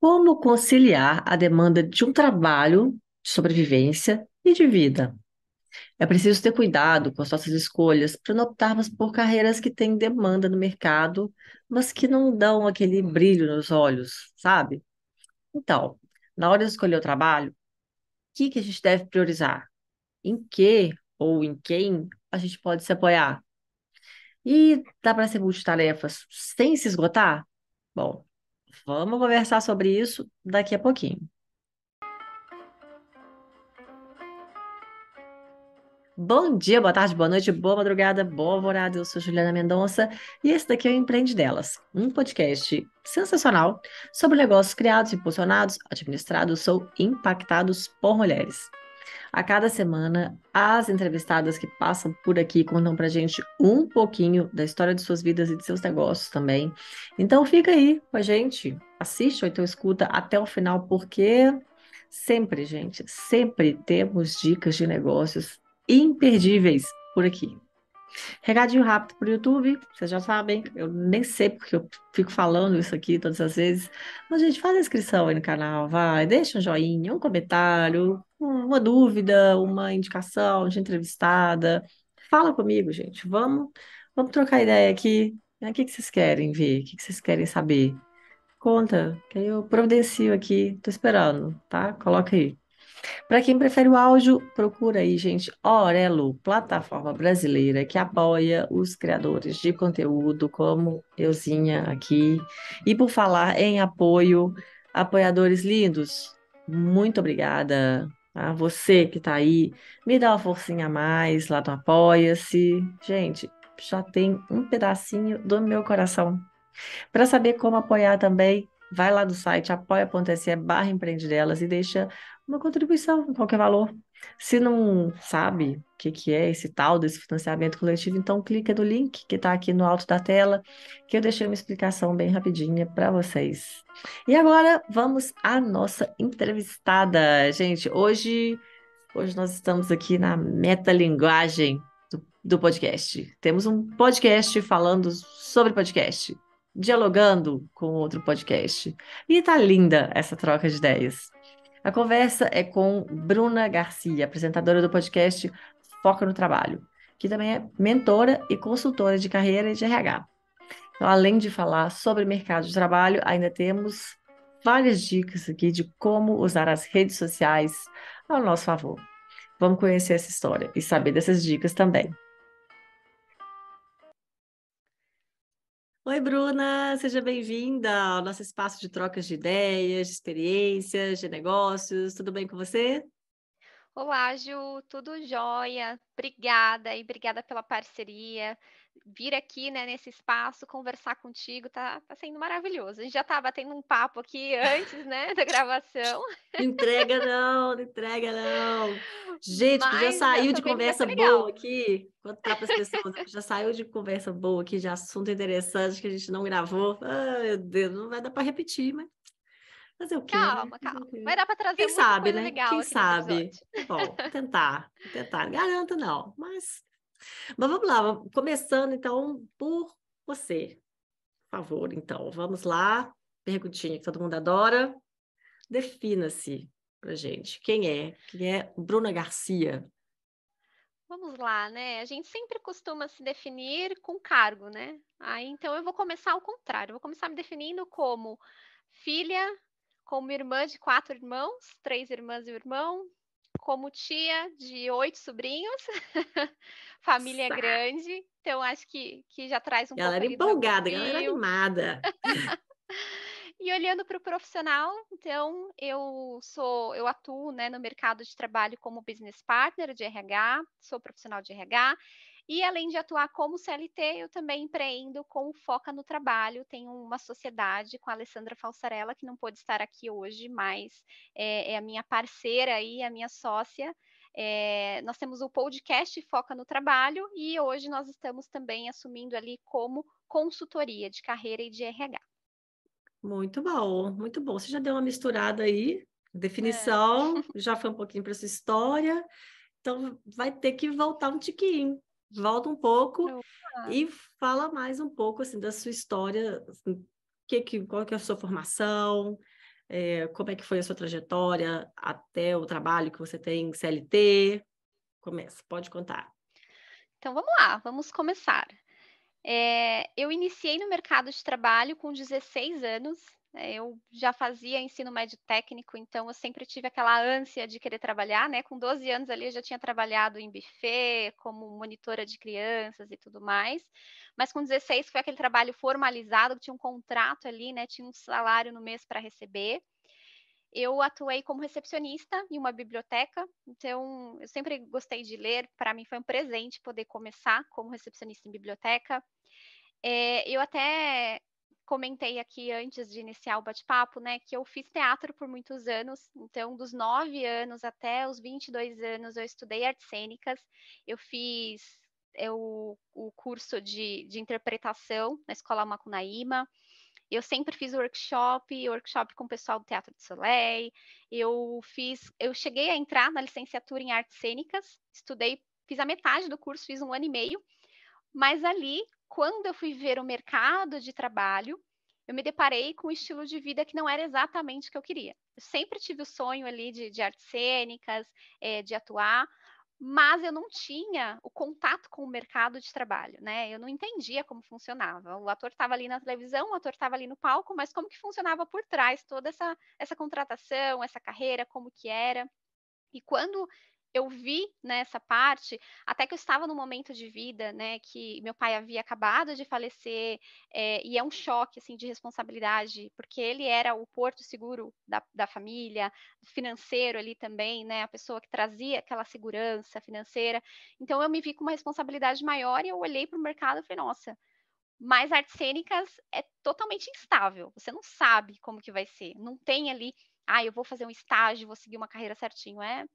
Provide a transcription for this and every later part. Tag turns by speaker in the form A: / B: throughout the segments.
A: Como conciliar a demanda de um trabalho de sobrevivência e de vida? É preciso ter cuidado com as nossas escolhas para não optarmos por carreiras que têm demanda no mercado, mas que não dão aquele brilho nos olhos, sabe? Então, na hora de escolher o trabalho, o que que a gente deve priorizar? Em que ou em quem a gente pode se apoiar? E dá para ser multitarefas sem se esgotar? Bom, vamos conversar sobre isso daqui a pouquinho. Bom dia, boa tarde, boa noite, boa madrugada, boa alvorada. Eu sou Juliana Mendonça e esse daqui é o Empreende Delas, um podcast sensacional sobre negócios criados, impulsionados, administrados ou impactados por mulheres. A cada semana, as entrevistadas que passam por aqui contam pra gente um pouquinho da história de suas vidas e de seus negócios também. Então fica aí com a gente, assiste ou então escuta até o final, porque sempre, gente, sempre temos dicas de negócios imperdíveis por aqui. Recadinho rápido para o YouTube, vocês já sabem, eu nem sei porque eu fico falando isso aqui todas as vezes, mas gente, faz a inscrição aí no canal, vai, deixa um joinha, um comentário, uma dúvida, uma indicação de entrevistada, fala comigo, gente, vamos, vamos trocar ideia aqui, o que, que vocês querem ver, o que, que vocês querem saber? Conta, que aí eu providencio aqui, tô esperando, tá? Coloca aí. Para quem prefere o áudio, procura aí, gente, Orelo, plataforma brasileira que apoia os criadores de conteúdo, como euzinha aqui. E por falar em apoio, apoiadores lindos, muito obrigada a você que está aí. Me dá uma forcinha a mais lá no Apoia-se. Gente, já tem um pedacinho do meu coração. Para saber como apoiar também, vai lá no site apoia.se barra empreendedelas e deixa uma contribuição, qualquer valor. Se não sabe o que, que é esse tal desse financiamento coletivo, então clica no link que está aqui no alto da tela, que eu deixei uma explicação bem rapidinha para vocês. E agora vamos à nossa entrevistada. Gente, hoje, hoje nós estamos aqui na metalinguagem do, do podcast. Temos um podcast falando sobre podcast, dialogando com outro podcast. E tá linda essa troca de ideias. A conversa é com Bruna Garcia, apresentadora do podcast Foca no Trabalho, que também é mentora e consultora de carreira e de RH. Então, além de falar sobre mercado de trabalho, ainda temos várias dicas aqui de como usar as redes sociais ao nosso favor. Vamos conhecer essa história e saber dessas dicas também. Oi, Bruna, seja bem-vinda ao nosso espaço de trocas de ideias, de experiências, de negócios. Tudo bem com você?
B: Olá, Ju, tudo jóia? Obrigada e obrigada pela parceria vir aqui, né, nesse espaço, conversar contigo, tá, tá sendo maravilhoso. A gente já tá batendo um papo aqui antes, né, da gravação.
A: Entrega não, não entrega não. Gente, Mas, já saiu de conversa boa aqui. Contar para as pessoas, já saiu de conversa boa aqui, de assunto interessante que a gente não gravou. Ai, meu Deus, não vai dar para repetir, mas Fazer o quê?
B: Né? Calma, calma. Vai dar para trazer
A: Quem sabe, né? Quem sabe? Bom, tentar, tentar. Garanto não, mas mas vamos lá, começando então por você. Por favor, então, vamos lá. Perguntinha que todo mundo adora. Defina-se pra gente. Quem é? Quem é Bruna Garcia?
B: Vamos lá, né? A gente sempre costuma se definir com cargo, né? Aí então eu vou começar ao contrário. Vou começar me definindo como filha, como irmã de quatro irmãos, três irmãs e um irmão, como tia de oito sobrinhos, família grande, então acho que, que já traz um
A: galera
B: pouco.
A: Empolgada, galera animada.
B: e olhando para o profissional, então eu sou, eu atuo né, no mercado de trabalho como business partner de RH, sou profissional de RH e além de atuar como CLT, eu também empreendo com Foca no Trabalho. Tenho uma sociedade com a Alessandra Falsarella, que não pôde estar aqui hoje, mas é, é a minha parceira e a minha sócia. É, nós temos o podcast Foca no Trabalho e hoje nós estamos também assumindo ali como consultoria de carreira e de RH.
A: Muito bom, muito bom. Você já deu uma misturada aí, definição, é. já foi um pouquinho para sua história, então vai ter que voltar um tiquinho volta um pouco Opa. e fala mais um pouco assim da sua história, assim, que, que, qual que é a sua formação, É, como é que foi a sua trajetória até o trabalho que você tem em CLT? Começa, pode contar.
B: Então vamos lá, vamos começar. É, eu iniciei no mercado de trabalho com 16 anos. Né, eu já fazia ensino médio técnico, então eu sempre tive aquela ânsia de querer trabalhar, né? Com 12 anos ali eu já tinha trabalhado em buffet, como monitora de crianças e tudo mais. Mas com 16 foi aquele trabalho formalizado, tinha um contrato ali, né? Tinha um salário no mês para receber. Eu atuei como recepcionista em uma biblioteca, então eu sempre gostei de ler. Para mim foi um presente poder começar como recepcionista em biblioteca. É, eu até comentei aqui antes de iniciar o bate-papo, né, que eu fiz teatro por muitos anos. Então, dos 9 anos até os 22 anos, eu estudei artes cênicas. Eu fiz eu, o curso de, de interpretação na Escola Macunaíma. Eu sempre fiz workshop, workshop com o pessoal do Teatro de Soleil. Eu fiz, eu cheguei a entrar na licenciatura em artes cênicas, estudei, fiz a metade do curso, fiz um ano e meio. Mas ali, quando eu fui ver o mercado de trabalho, eu me deparei com um estilo de vida que não era exatamente o que eu queria. Eu sempre tive o sonho ali de, de artes cênicas, é, de atuar, mas eu não tinha o contato com o mercado de trabalho, né? Eu não entendia como funcionava. O ator estava ali na televisão, o ator estava ali no palco, mas como que funcionava por trás toda essa, essa contratação, essa carreira, como que era. E quando eu vi nessa né, parte, até que eu estava num momento de vida, né, que meu pai havia acabado de falecer, é, e é um choque, assim, de responsabilidade, porque ele era o porto seguro da, da família, financeiro ali também, né, a pessoa que trazia aquela segurança financeira, então eu me vi com uma responsabilidade maior e eu olhei para o mercado e falei, nossa, mas artes cênicas é totalmente instável, você não sabe como que vai ser, não tem ali, ah, eu vou fazer um estágio, vou seguir uma carreira certinho, é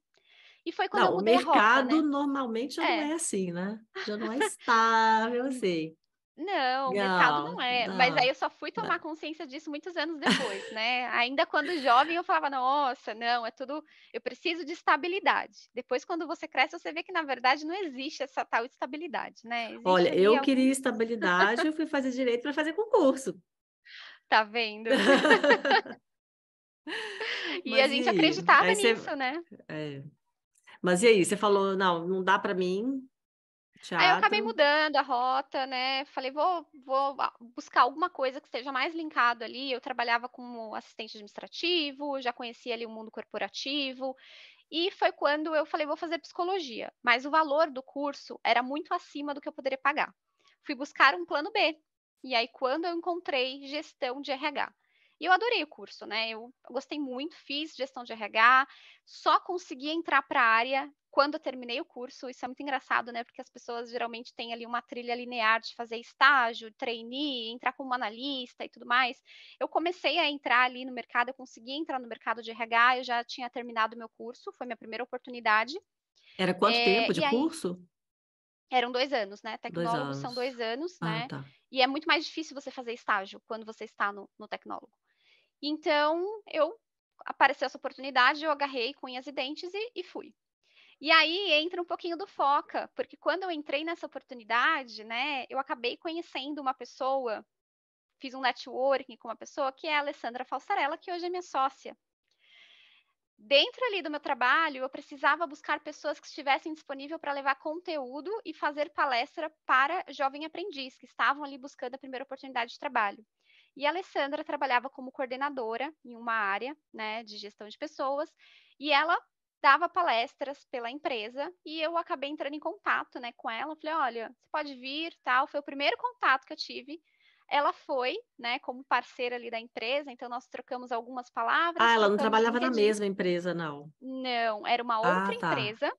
B: e foi quando
A: não,
B: eu mudei
A: o mercado
B: rota, né?
A: normalmente já é. não é assim, né? Já não é estável assim.
B: Não, o mercado não é. Não, Mas aí eu só fui tomar não. consciência disso muitos anos depois, né? Ainda quando jovem eu falava, nossa, não, é tudo. Eu preciso de estabilidade. Depois, quando você cresce, você vê que na verdade não existe essa tal estabilidade, né? Existe
A: Olha, eu algum... queria estabilidade, eu fui fazer direito para fazer concurso.
B: Tá vendo? e Mas a gente e acreditava nisso, você... né?
A: É. Mas e aí, você falou, não, não dá para mim.
B: Teatro. Aí eu acabei mudando a rota, né? Falei, vou, vou buscar alguma coisa que esteja mais linkado ali. Eu trabalhava como assistente administrativo, já conhecia ali o mundo corporativo. E foi quando eu falei, vou fazer psicologia. Mas o valor do curso era muito acima do que eu poderia pagar. Fui buscar um plano B. E aí, quando eu encontrei gestão de RH. E eu adorei o curso, né? Eu gostei muito, fiz gestão de RH, só consegui entrar para a área quando eu terminei o curso. Isso é muito engraçado, né? Porque as pessoas geralmente têm ali uma trilha linear de fazer estágio, trainee, entrar como analista e tudo mais. Eu comecei a entrar ali no mercado, eu consegui entrar no mercado de RH, eu já tinha terminado o meu curso, foi minha primeira oportunidade.
A: Era quanto é, tempo de curso?
B: Eram dois anos, né? Tecnólogos são dois anos, ah, né? Tá. E é muito mais difícil você fazer estágio quando você está no, no tecnólogo. Então, eu apareceu essa oportunidade, eu agarrei unhas e dentes e, e fui. E aí entra um pouquinho do foca, porque quando eu entrei nessa oportunidade, né, eu acabei conhecendo uma pessoa, fiz um networking com uma pessoa que é a Alessandra Falsarella, que hoje é minha sócia. Dentro ali do meu trabalho, eu precisava buscar pessoas que estivessem disponíveis para levar conteúdo e fazer palestra para jovem aprendiz, que estavam ali buscando a primeira oportunidade de trabalho. E a Alessandra trabalhava como coordenadora em uma área né, de gestão de pessoas, e ela dava palestras pela empresa e eu acabei entrando em contato né, com ela. Falei, olha, você pode vir, tal. Foi o primeiro contato que eu tive. Ela foi, né, como parceira ali da empresa, então nós trocamos algumas palavras.
A: Ah, ela não trabalhava na mesma empresa, não?
B: Não, era uma outra ah, tá. empresa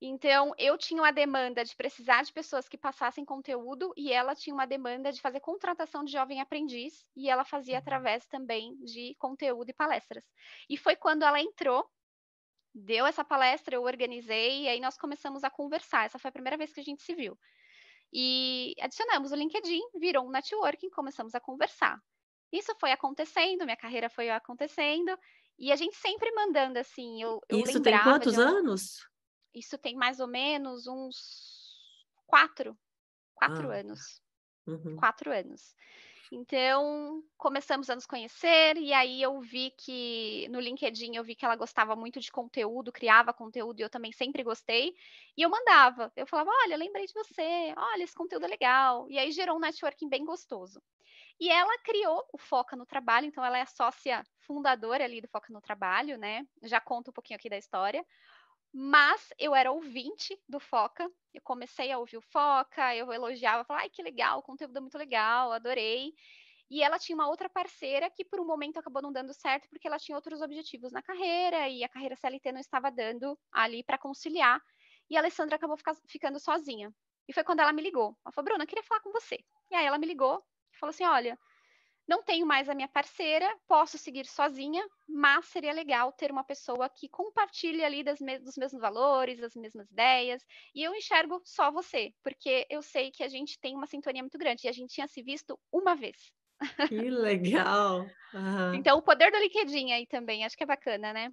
B: então, eu tinha uma demanda de precisar de pessoas que passassem conteúdo e ela tinha uma demanda de fazer contratação de jovem aprendiz e ela fazia uhum. através também de conteúdo e palestras. E foi quando ela entrou, deu essa palestra, eu organizei e aí nós começamos a conversar. Essa foi a primeira vez que a gente se viu. E adicionamos o LinkedIn, virou um networking, começamos a conversar. Isso foi acontecendo, minha carreira foi acontecendo, e a gente sempre mandando assim. Eu, eu
A: Isso tem quantos anos?
B: Isso tem mais ou menos uns quatro, quatro ah. anos. Uhum. Quatro anos. Então, começamos a nos conhecer e aí eu vi que no LinkedIn eu vi que ela gostava muito de conteúdo, criava conteúdo e eu também sempre gostei. E eu mandava, eu falava: "Olha, lembrei de você. Olha, esse conteúdo é legal". E aí gerou um networking bem gostoso. E ela criou o Foca no Trabalho, então ela é a sócia fundadora ali do Foca no Trabalho, né? Já conto um pouquinho aqui da história. Mas eu era ouvinte do Foca, eu comecei a ouvir o Foca, eu elogiava, falava, ai, que legal, o conteúdo é muito legal, adorei. E ela tinha uma outra parceira que por um momento acabou não dando certo porque ela tinha outros objetivos na carreira e a carreira CLT não estava dando ali para conciliar. E a Alessandra acabou ficando sozinha. E foi quando ela me ligou. Ela falou, Bruna, eu queria falar com você. E aí ela me ligou e falou assim: olha, não tenho mais a minha parceira, posso seguir sozinha, mas seria legal ter uma pessoa que compartilhe ali me dos mesmos valores, das mesmas ideias, e eu enxergo só você, porque eu sei que a gente tem uma sintonia muito grande, e a gente tinha se visto uma vez.
A: Que legal!
B: Uhum. Então, o poder do LinkedIn aí também, acho que é bacana, né?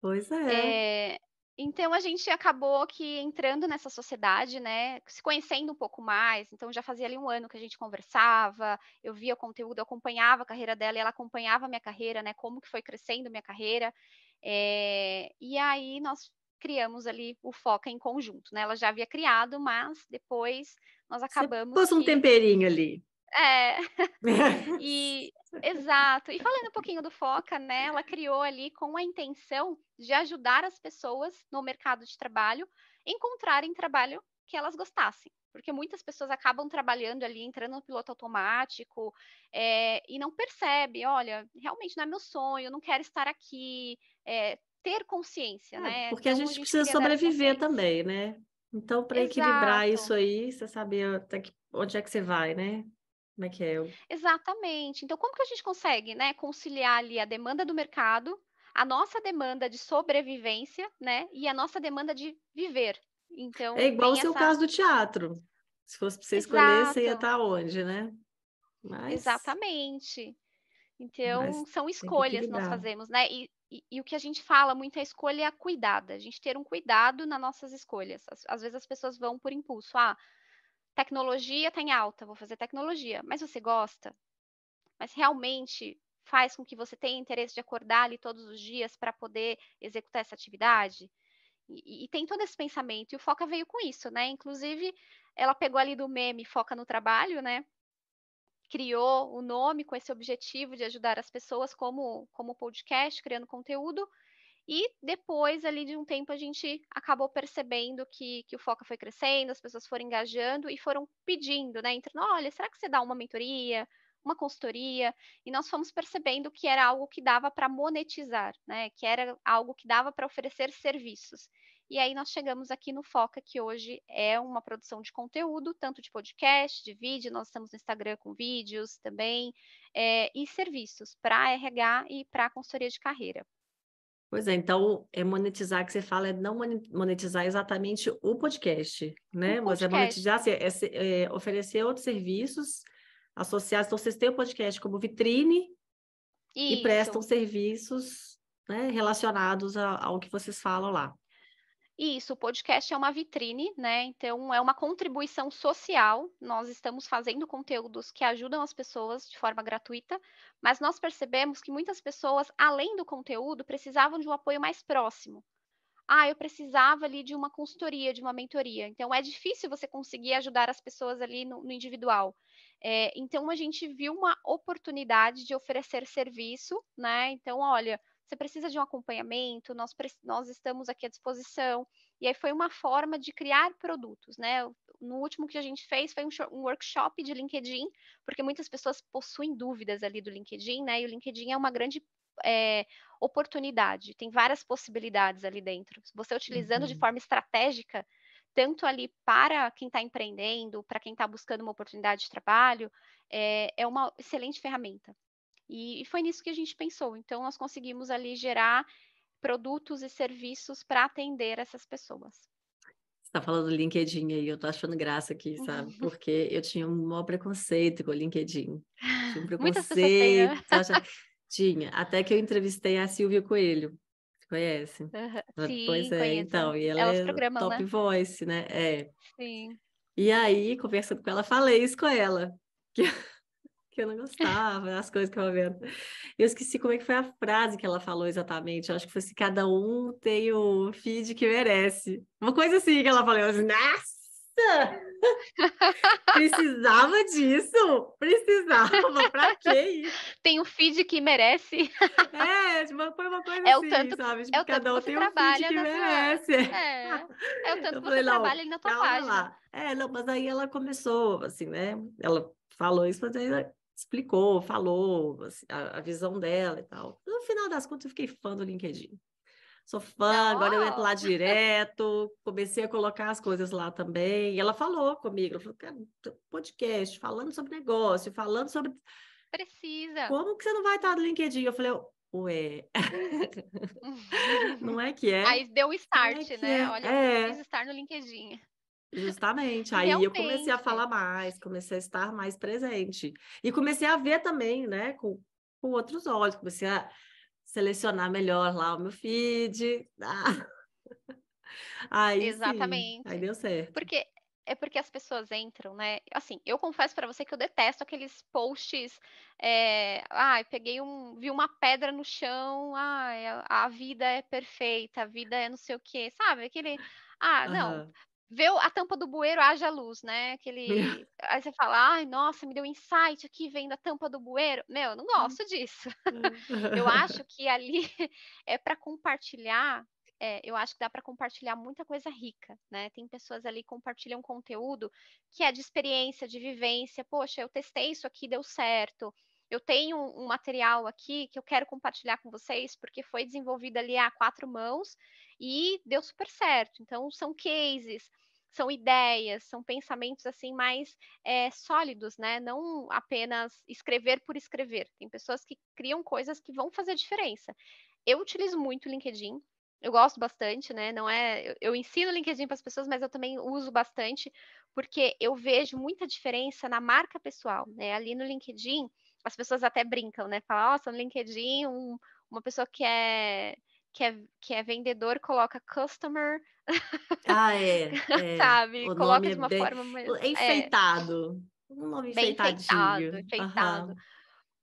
A: Pois é.
B: é. Então a gente acabou que entrando nessa sociedade, né, se conhecendo um pouco mais. Então já fazia ali um ano que a gente conversava, eu via o conteúdo, eu acompanhava a carreira dela e ela acompanhava a minha carreira, né, como que foi crescendo minha carreira. É, e aí nós criamos ali o Foca em conjunto, né? Ela já havia criado, mas depois nós acabamos.
A: Você pôs um temperinho ali.
B: É. e exato. E falando um pouquinho do Foca, né? Ela criou ali com a intenção de ajudar as pessoas no mercado de trabalho encontrarem trabalho que elas gostassem. Porque muitas pessoas acabam trabalhando ali, entrando no piloto automático, é, e não percebe, olha, realmente não é meu sonho, não quero estar aqui, é, ter consciência, é,
A: né? Porque então, a, gente a gente precisa sobreviver também, né? Então, para equilibrar isso aí, você saber até que, onde é que você vai, né? Como é que é?
B: Exatamente. Então, como que a gente consegue, né, conciliar ali a demanda do mercado, a nossa demanda de sobrevivência, né, e a nossa demanda de viver? Então,
A: é igual o seu essa... caso do teatro. Se fosse para você Exato. escolher, você ia estar onde, né?
B: Mas... Exatamente. Então, Mas são escolhas que nós fazemos, né? E, e, e, o que a gente fala muito é a escolha cuidada, a gente ter um cuidado nas nossas escolhas. Às, às vezes as pessoas vão por impulso, ah, tecnologia está em alta, vou fazer tecnologia. Mas você gosta? Mas realmente faz com que você tenha interesse de acordar ali todos os dias para poder executar essa atividade? E, e, tem todo esse pensamento. E o Foca veio com isso, né? Inclusive, ela pegou ali do meme Foca no Trabalho, né? Criou o nome com esse objetivo de ajudar as pessoas como, como podcast, criando conteúdo. E depois, ali de um tempo, a gente acabou percebendo que, que o Foca foi crescendo, as pessoas foram engajando e foram pedindo, né? Entrando, olha, será que você dá uma mentoria, uma consultoria? E nós fomos percebendo que era algo que dava para monetizar, né? Que era algo que dava para oferecer serviços. E aí nós chegamos aqui no Foca, que hoje é uma produção de conteúdo, tanto de podcast, de vídeo, nós estamos no Instagram com vídeos também, é, e serviços para RH e para consultoria de carreira.
A: Pois é, então é monetizar que você fala é não monetizar exatamente o podcast, né? O Mas é monetizar, assim, é, é, oferecer outros serviços associados. Então, vocês têm o podcast como vitrine Isso. e prestam serviços né, relacionados ao que vocês falam lá.
B: Isso, o podcast é uma vitrine, né? Então, é uma contribuição social. Nós estamos fazendo conteúdos que ajudam as pessoas de forma gratuita, mas nós percebemos que muitas pessoas, além do conteúdo, precisavam de um apoio mais próximo. Ah, eu precisava ali de uma consultoria, de uma mentoria. Então, é difícil você conseguir ajudar as pessoas ali no, no individual. É, então, a gente viu uma oportunidade de oferecer serviço, né? Então, olha, você precisa de um acompanhamento, nós, nós estamos aqui à disposição. E aí foi uma forma de criar produtos, né? No último que a gente fez foi um, um workshop de LinkedIn, porque muitas pessoas possuem dúvidas ali do LinkedIn, né? E o LinkedIn é uma grande é, oportunidade, tem várias possibilidades ali dentro. Você utilizando uhum. de forma estratégica, tanto ali para quem está empreendendo, para quem está buscando uma oportunidade de trabalho, é, é uma excelente ferramenta. E, e foi nisso que a gente pensou. Então, nós conseguimos ali gerar produtos e serviços para atender essas pessoas.
A: Você está falando do LinkedIn aí, eu tô achando graça aqui, sabe? Porque eu tinha um maior preconceito com o LinkedIn. Tinha um preconceito. Acha... Tinha, até que eu entrevistei a Silvia Coelho. Você conhece?
B: Uhum. Sim,
A: pois é,
B: conheço.
A: então. E ela Elas é top
B: né?
A: voice, né? É.
B: Sim.
A: E aí, conversando com ela, falei isso com ela. Que que eu não gostava, as coisas que eu vendo. Eu esqueci como é que foi a frase que ela falou exatamente. Eu acho que foi assim, cada um tem o feed que merece. Uma coisa assim que ela falou, eu assim, nossa! Precisava disso? Precisava, pra que isso?
B: Tem o feed que merece.
A: É, tipo, foi uma coisa
B: é
A: assim,
B: o tanto,
A: sabe? Tipo,
B: é o tanto
A: cada um tem um feed que merece.
B: Sua... É, é o tanto que você trabalha ali na tua página. Lá.
A: É, não, mas aí ela começou, assim, né? Ela falou isso, mas aí explicou, falou assim, a, a visão dela e tal. No final das contas, eu fiquei fã do LinkedIn. Sou fã, agora eu entro lá direto, comecei a colocar as coisas lá também. E ela falou comigo, ela falou, cara, podcast, falando sobre negócio, falando sobre.
B: Precisa.
A: Como que você não vai estar no LinkedIn? Eu falei, ué, não é que é.
B: Aí deu o start, é né? É. Olha, é. eu preciso estar no LinkedIn.
A: Justamente. Aí Realmente. eu comecei a falar mais, comecei a estar mais presente. E comecei a ver também, né, com, com outros olhos, comecei a selecionar melhor lá o meu feed. Ah. Aí, Exatamente. Sim, aí deu certo.
B: Porque é porque as pessoas entram, né? Assim, eu confesso para você que eu detesto aqueles posts. É, ah, peguei um, vi uma pedra no chão. Ah, a vida é perfeita, a vida é não sei o quê, sabe? Aquele, ah, uhum. Vê a tampa do bueiro, haja luz, né? Aquele. Aí você fala, ai, nossa, me deu um insight aqui vendo a tampa do bueiro. Meu, eu não hum. gosto disso. eu acho que ali é para compartilhar. É, eu acho que dá para compartilhar muita coisa rica, né? Tem pessoas ali que compartilham conteúdo que é de experiência, de vivência. Poxa, eu testei isso aqui, deu certo. Eu tenho um material aqui que eu quero compartilhar com vocês, porque foi desenvolvido ali a quatro mãos e deu super certo. Então, são cases, são ideias, são pensamentos assim mais é, sólidos, né? Não apenas escrever por escrever. Tem pessoas que criam coisas que vão fazer diferença. Eu utilizo muito o LinkedIn. Eu gosto bastante, né? Não é, eu, ensino o LinkedIn para as pessoas, mas eu também uso bastante porque eu vejo muita diferença na marca pessoal, né? Ali no LinkedIn, as pessoas até brincam, né? Falam, nossa, no LinkedIn, um, uma pessoa que é que é, que é vendedor coloca customer.
A: Ah, é. é.
B: Sabe? O coloca de uma
A: é
B: forma mais.
A: É enfeitado. É. Um nome Bem enfeitado,
B: enfeitado. Uhum.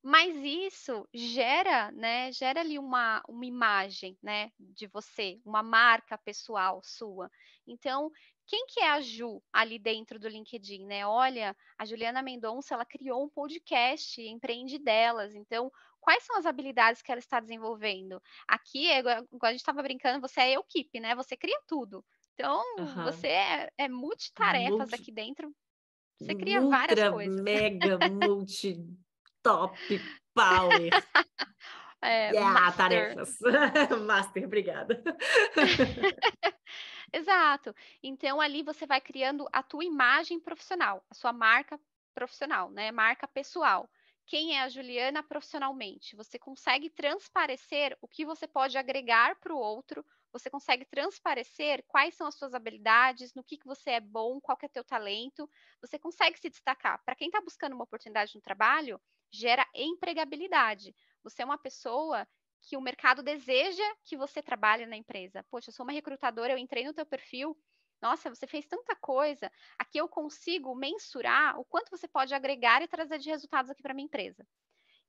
B: Mas isso gera, né? Gera ali uma, uma imagem, né? De você, uma marca pessoal sua. Então, quem que é a Ju ali dentro do LinkedIn, né? Olha, a Juliana Mendonça, ela criou um podcast, empreende delas. Então, quais são as habilidades que ela está desenvolvendo? Aqui, é igual a gente estava brincando, você é equipe, né? Você cria tudo. Então, uhum. você é, é multitarefas multi... aqui dentro. Você cria Ultra, várias coisas.
A: Mega, multi, top, power.
B: É, yeah,
A: tarefas. master, obrigada.
B: Exato. Então ali você vai criando a tua imagem profissional, a sua marca profissional, né? Marca pessoal. Quem é a Juliana profissionalmente? Você consegue transparecer o que você pode agregar para o outro, você consegue transparecer quais são as suas habilidades, no que, que você é bom, qual que é teu talento, você consegue se destacar. Para quem está buscando uma oportunidade no trabalho, gera empregabilidade. Você é uma pessoa que o mercado deseja que você trabalhe na empresa. Poxa, eu sou uma recrutadora, eu entrei no teu perfil, nossa, você fez tanta coisa. Aqui eu consigo mensurar o quanto você pode agregar e trazer de resultados aqui para minha empresa.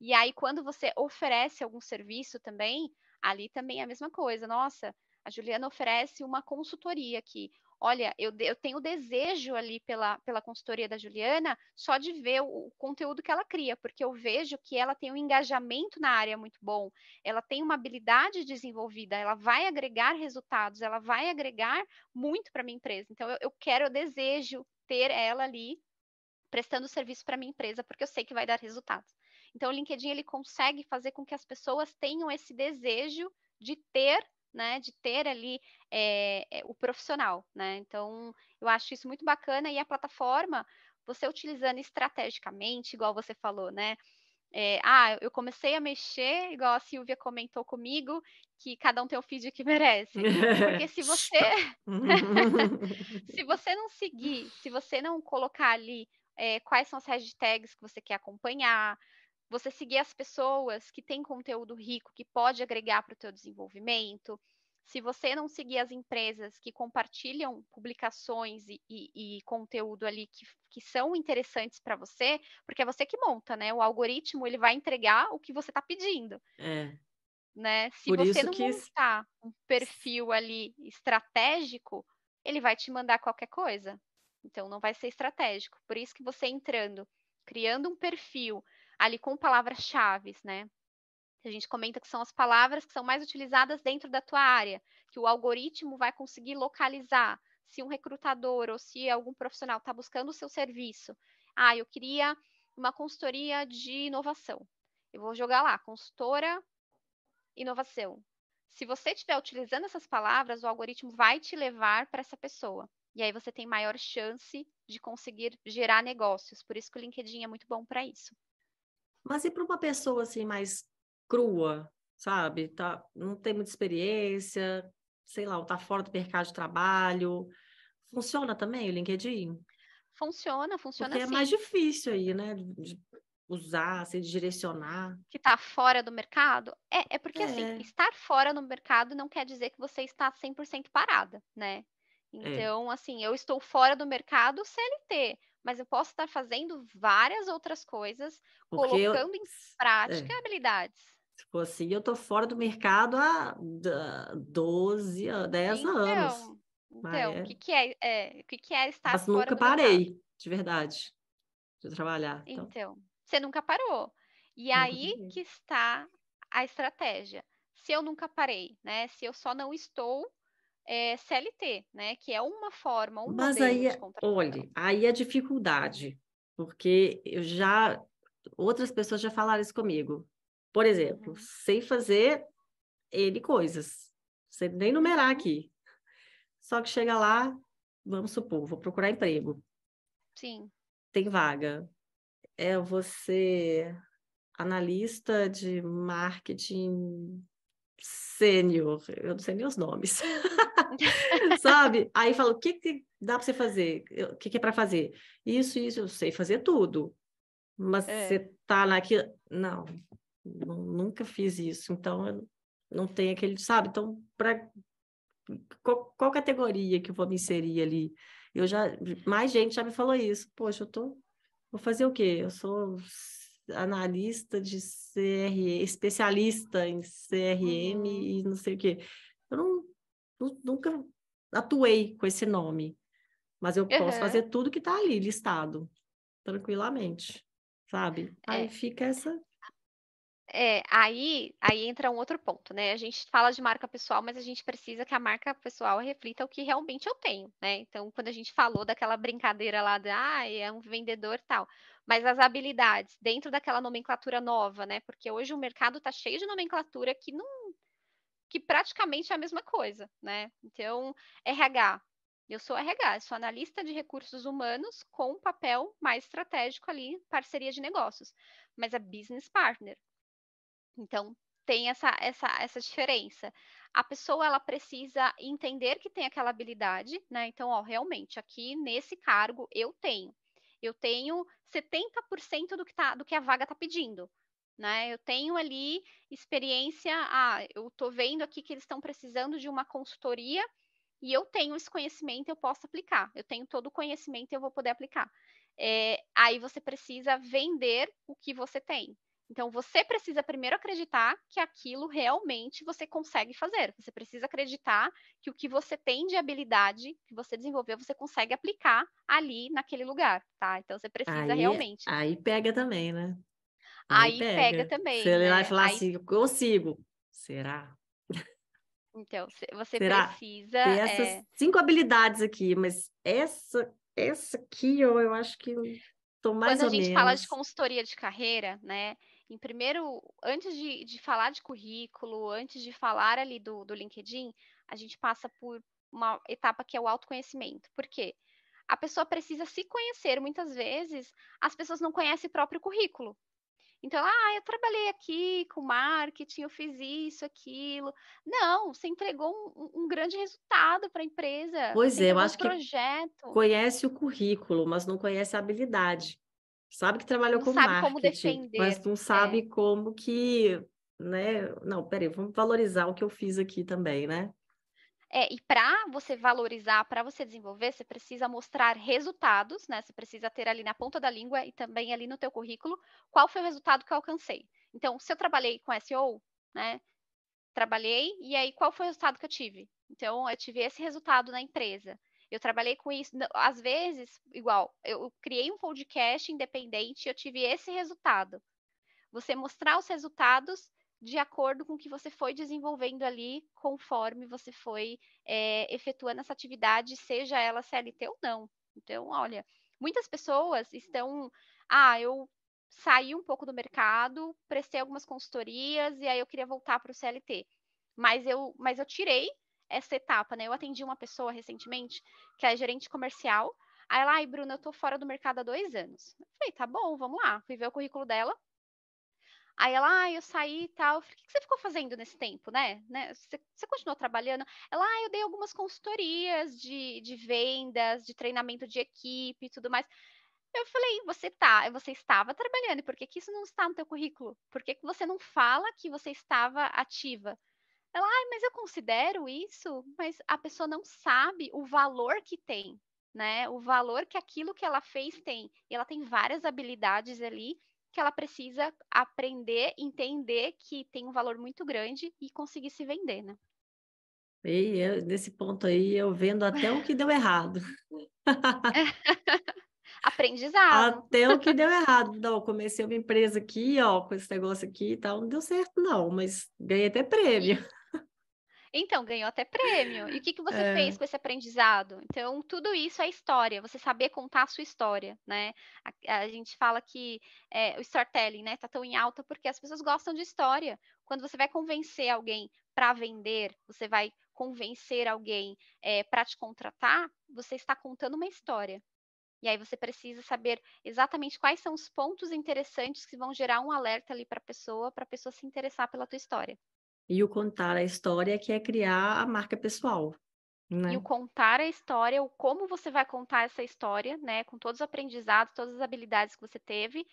B: E aí, quando você oferece algum serviço também, ali também é a mesma coisa. Nossa, a Juliana oferece uma consultoria aqui olha, eu, eu tenho desejo ali pela, pela consultoria da Juliana só de ver o, o, conteúdo que ela cria, porque eu vejo que ela tem um engajamento na área muito bom, ela tem uma habilidade desenvolvida, ela vai agregar resultados, ela vai agregar muito para minha empresa. Então, eu, eu quero, eu desejo ter ela ali prestando serviço para minha empresa, porque eu sei que vai dar resultados. Então, o LinkedIn ele consegue fazer com que as pessoas tenham esse desejo de ter né, de ter ali é, o profissional, né? Então, eu acho isso muito bacana e a plataforma, você utilizando estrategicamente, igual você falou, né? É, ah, eu comecei a mexer, igual a Silvia comentou comigo, que cada um tem o feed que merece. Porque se você se você não seguir, se você não colocar ali é, quais são as hashtags que você quer acompanhar, você seguir as pessoas que têm conteúdo rico, que pode agregar para o teu desenvolvimento, Se você não seguir as empresas que compartilham publicações e, e, e conteúdo ali que, que são interessantes para você, porque é você que monta, né? O algoritmo ele vai entregar o que você está pedindo.
A: É.
B: Né? Se Por você não que... montar um perfil ali estratégico, ele vai te mandar qualquer coisa. Então não vai ser estratégico. Por isso que você entrando, criando um perfil ali com palavras-chave, né? A gente comenta que são as palavras que são mais utilizadas dentro da tua área, que o algoritmo vai conseguir localizar se um recrutador ou se algum profissional está buscando o seu serviço. Ah, eu queria uma consultoria de inovação. Eu vou jogar lá, consultora inovação. Se você estiver utilizando essas palavras, o algoritmo vai te levar para essa pessoa. E aí você tem maior chance de conseguir gerar negócios. Por isso que o LinkedIn é muito bom para isso.
A: Mas e para uma pessoa assim mais crua, sabe? Tá, não tem muita experiência, sei lá, tá fora do mercado de trabalho. Funciona também o LinkedIn?
B: Funciona, funciona
A: Porque sim. é mais difícil aí, né? De usar, se assim, direcionar.
B: Que está fora do mercado? É, é porque, assim, é. assim, estar fora no mercado não quer dizer que você está 100% parada, né? É. Então, é. assim, eu estou fora do mercado CLT, mas eu posso estar fazendo várias outras coisas, Porque colocando eu... em prática é. habilidades.
A: Se for assim, eu estou fora do mercado há 12, 10 então, anos.
B: Então, é... o que, que é, é, o que, que é estar
A: mas
B: fora
A: nunca parei, mercado? de verdade, de trabalhar.
B: Então. então, você nunca parou. E nunca aí parei. que está a estratégia. Se eu nunca parei, né? Se eu só não estou é, CLT, né? Que é uma forma, um
A: Mas aí, é, olha, aí a é dificuldade, porque eu já outras pessoas já falaram isso comigo. Por exemplo, uhum. sei fazer N coisas, sei nem numerar uhum. aqui. Só que chega lá, vamos supor, vou procurar emprego.
B: Sim.
A: Tem vaga. É você analista de marketing sênior, eu não sei nem os nomes, sabe? Aí fala, o que, que dá para você fazer? O que, que é para fazer? Isso, isso, eu sei fazer tudo. Mas é. você tá naquilo... Não, nunca fiz isso, então eu não tenho aquele, sabe? Então, para qual, qual, categoria que eu vou me inserir ali? Eu já, mais gente já me falou isso. Poxa, eu tô, vou fazer o quê? Eu sou analista de CRM, especialista em CRM uhum. e não sei o quê. Eu não, nunca atuei com esse nome, mas eu uhum. posso fazer tudo que está ali listado, tranquilamente, sabe? Aí é. fica essa
B: é, aí, aí entra um outro ponto, né? A gente fala de marca pessoal, mas a gente precisa que a marca pessoal reflita o que realmente eu tenho, né? Então, quando a gente falou daquela brincadeira lá de, ah, é um vendedor tal, mas as habilidades dentro daquela nomenclatura nova, né? Porque hoje o mercado está cheio de nomenclatura que não, que praticamente é a mesma coisa, né? Então, RH, eu sou RH, sou analista de recursos humanos com um papel mais estratégico ali, parceria de negócios. Mas é business partner. Então, tem essa, essa, essa diferença. A pessoa ela precisa entender que tem aquela habilidade, né? Então, ó, realmente, aqui nesse cargo eu tenho. Eu tenho 70% do que, tá, do que a vaga está pedindo. Né? Eu tenho ali experiência. Ah, eu estou vendo aqui que eles estão precisando de uma consultoria e eu tenho esse conhecimento, eu posso aplicar. Eu tenho todo o conhecimento, eu vou poder aplicar. É, aí você precisa vender o que você tem. Então, você precisa primeiro acreditar que aquilo realmente você consegue fazer. Você precisa acreditar que o que você tem de habilidade, que você desenvolveu, você consegue aplicar ali naquele lugar, tá? Então, você precisa
A: aí,
B: realmente.
A: Aí pega também, né?
B: Aí, aí pega. pega. também.
A: Você né? vai falar aí... assim, consigo. Será?
B: Então, você Será? precisa.
A: Tem essas é... cinco habilidades aqui, mas essa, essa aqui eu, eu acho que estou mais
B: Quando
A: menos. A
B: gente fala de consultoria de carreira, né? Em primeiro, antes de, de falar de currículo, antes de falar ali do, do LinkedIn, a gente passa por uma etapa que é o autoconhecimento. Por quê? A pessoa precisa se conhecer. Muitas vezes, as pessoas não conhecem o próprio currículo. Então, ah, eu trabalhei aqui com marketing, eu fiz isso, aquilo. Não, você entregou um, um grande resultado para a empresa.
A: Pois é, eu acho um projeto. que conhece o currículo, mas não conhece a habilidade. Sabe que trabalhou não com sabe marketing, como defender. mas não sabe é. como que, né? Não, peraí, vamos valorizar o que eu fiz aqui também, né?
B: É, e para você valorizar, para você desenvolver, você precisa mostrar resultados, né? Você precisa ter ali na ponta da língua e também ali no teu currículo qual foi o resultado que eu alcancei. Então, se eu trabalhei com SEO, né? Trabalhei e aí qual foi o resultado que eu tive? Então, eu tive esse resultado na empresa. Eu trabalhei com isso, às vezes, igual, eu criei um podcast independente e eu tive esse resultado. Você mostrar os resultados de acordo com o que você foi desenvolvendo ali, conforme você foi é, efetuando essa atividade, seja ela CLT ou não. Então, olha, muitas pessoas estão. Ah, eu saí um pouco do mercado, prestei algumas consultorias e aí eu queria voltar para o CLT. Mas eu, mas eu tirei essa etapa, né? Eu atendi uma pessoa recentemente que é gerente comercial. Aí ela, ai, Bruna, eu tô fora do mercado há dois anos. Eu falei, tá bom, vamos lá. Fui ver o currículo dela. Aí ela, ah, eu saí e tal. Eu falei, o que você ficou fazendo nesse tempo, né? né? Você, você, continuou trabalhando? Ela, ah, eu dei algumas consultorias de, de vendas, de treinamento de equipe e tudo mais. Eu falei, você tá, você estava trabalhando, por que, que isso não está no teu currículo? Por que, que você não fala que você estava ativa? Ela, ah, mas eu considero isso, mas a pessoa não sabe o valor que tem, né? O valor que aquilo que ela fez tem. E ela tem várias habilidades ali que ela precisa aprender, entender que tem um valor muito grande e conseguir se vender, né?
A: E eu, nesse ponto aí, eu vendo até o que deu errado.
B: Aprendizado.
A: Até o que deu errado. Não, comecei uma empresa aqui, ó, com esse negócio aqui e tal, não deu certo, não, mas ganhei até prêmio.
B: Então, ganhou até prêmio. E o que, que você é. fez com esse aprendizado? Então, tudo isso é história, você saber contar a sua história, né? A, a gente fala que é, o storytelling, né, tá tão em alta porque as pessoas gostam de história. Quando você vai convencer alguém para vender, você vai convencer alguém é, para te contratar, você está contando uma história. E aí você precisa saber exatamente quais são os pontos interessantes que vão gerar um alerta ali para a pessoa, para a pessoa se interessar pela tua história.
A: E o contar a história que é criar a marca pessoal. Né?
B: E o contar a história, o como você vai contar essa história, né? Com todos os aprendizados, todas as habilidades que você teve,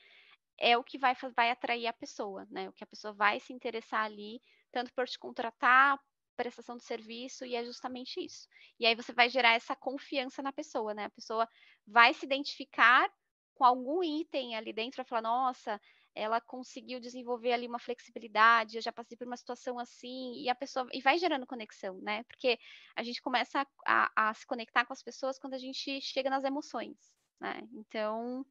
B: é o que vai, vai atrair a pessoa, né? O que a pessoa vai se interessar ali, tanto por te contratar, prestação de serviço, e é justamente isso. E aí você vai gerar essa confiança na pessoa, né? A pessoa vai se identificar com algum item ali dentro, vai falar, nossa, ela conseguiu desenvolver ali uma flexibilidade, eu já passei por uma situação assim, e a pessoa e vai gerando conexão, né? Porque a gente começa a, a, a se conectar com as pessoas quando a gente chega nas emoções, né? Então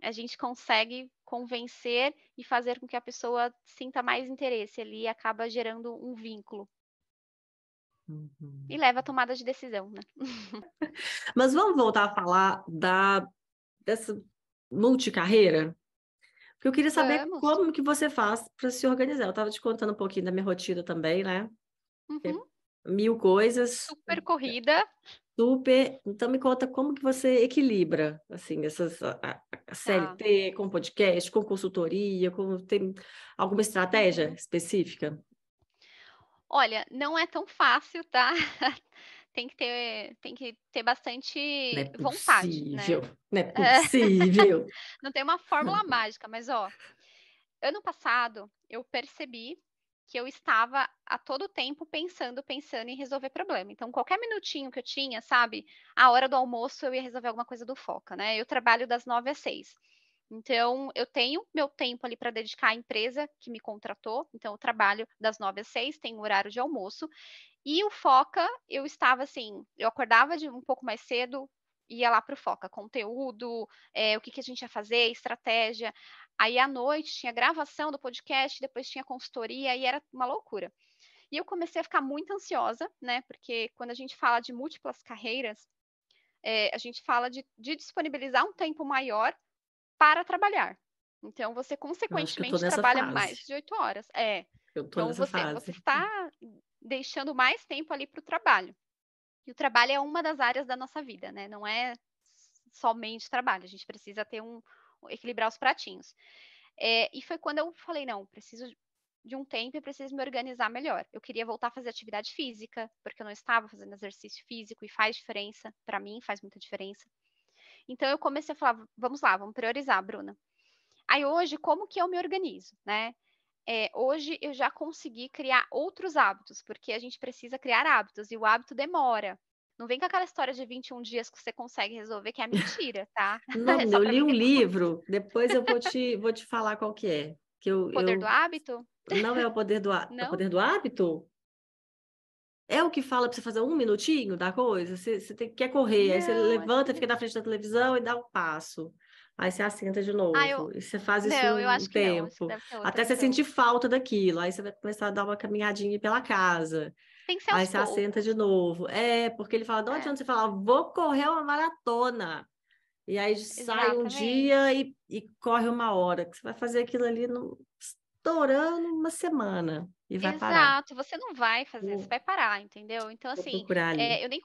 B: a gente consegue convencer e fazer com que a pessoa sinta mais interesse ali e acaba gerando um vínculo. Uhum. E leva a tomada de decisão, né?
A: Mas vamos voltar a falar da dessa multicarreira, porque eu queria saber Vamos. como que você faz para se organizar. Eu estava te contando um pouquinho da minha rotina também, né? Uhum. Mil coisas.
B: Super corrida.
A: Super. Então me conta como que você equilibra assim essas a, a CLT ah. com podcast, com consultoria, com tem alguma estratégia uhum. específica?
B: Olha, não é tão fácil, tá? tem que ter, tem que ter bastante não é vontade, né?
A: Não é possível.
B: não tem uma fórmula mágica, mas ó, ano passado eu percebi que eu estava a todo tempo pensando, pensando em resolver problema. Então, qualquer minutinho que eu tinha, sabe, a hora do almoço eu ia resolver alguma coisa do Foca, né? Eu trabalho das nove às seis. Então, eu tenho meu tempo ali para dedicar à empresa que me contratou. Então, eu trabalho das nove às seis, tenho horário de almoço. E o Foca, eu estava assim, eu acordava de um pouco mais cedo, ia lá para o Foca, conteúdo, é, o que, que a gente ia fazer, estratégia. Aí à noite tinha gravação do podcast, depois tinha consultoria, e era uma loucura. E eu comecei a ficar muito ansiosa, né? Porque quando a gente fala de múltiplas carreiras, é, a gente fala de, de, disponibilizar um tempo maior para trabalhar. Então, você consequentemente trabalha fase. mais de oito horas. É. então, você, você está deixando mais tempo ali para o trabalho. E o trabalho é uma das áreas da nossa vida, né? Não é somente trabalho. A gente precisa ter um equilibrar os pratinhos. É, e foi quando eu falei, não, preciso de um tempo e preciso me organizar melhor. Eu queria voltar a fazer atividade física, porque eu não estava fazendo exercício físico e faz diferença, para mim faz muita diferença. Então eu comecei a falar, vamos lá, vamos priorizar, Bruna. Aí hoje, como que eu me organizo, né? É, hoje eu já consegui criar outros hábitos, porque a gente precisa criar hábitos e o hábito demora. Não vem com aquela história de 21 dias que você consegue resolver, que é mentira, tá?
A: Não, é eu li um livro, depois eu vou te, vou te falar qual que é. Que eu,
B: o poder
A: eu...
B: do hábito?
A: Não é o poder do hábito. É o poder do hábito? É o que fala para você fazer um minutinho da coisa? Você, você tem, quer correr, não, aí você levanta, fica na frente da televisão e dá um passo. Aí você assenta de novo. Ah, eu... E você faz isso não, um tempo. Até você sentir falta daquilo. Aí você vai começar a dar uma caminhadinha pela casa.
B: Tem que ser
A: Aí você
B: poucos.
A: assenta de novo. É, porque ele fala, não é. adianta você falar, vou correr uma maratona. E aí Exatamente. sai um dia e, e, corre uma hora. Que você vai fazer aquilo ali no, estourando uma semana. E vai
B: Exato,
A: parar.
B: você não vai fazer, você vai parar, entendeu? Então, assim, é, eu nem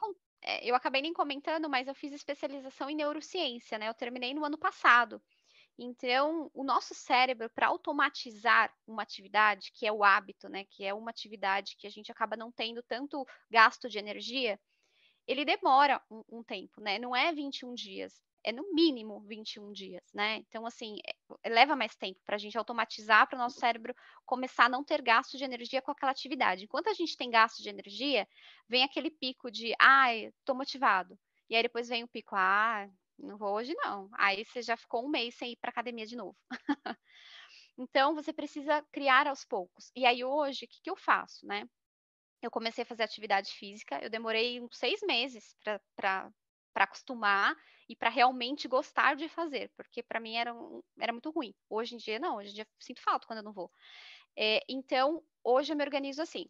B: eu acabei nem comentando, mas eu fiz especialização em neurociência, né? Eu terminei no ano passado. Então, o nosso cérebro, para automatizar uma atividade, que é o hábito, né? Que é uma atividade que a gente acaba não tendo tanto gasto de energia, ele demora um, um tempo, né? Não é 21 dias, é no mínimo 21 dias, né? Então, assim, é, leva mais tempo para a gente automatizar, para o nosso cérebro começar a não ter gasto de energia com aquela atividade. Enquanto a gente tem gasto de energia, vem aquele pico de, ai, estou motivado. E aí depois vem o pico, ah, não vou hoje não. Aí você já ficou um mês sem ir para academia de novo. então, você precisa criar aos poucos. E aí hoje, o que, que eu faço, né? Eu comecei a fazer atividade física, eu demorei uns seis meses para acostumar e para realmente gostar de fazer, porque para mim era, era muito ruim. Hoje em dia, não, hoje em dia sinto falta quando eu não vou. É, então, hoje eu me organizo assim.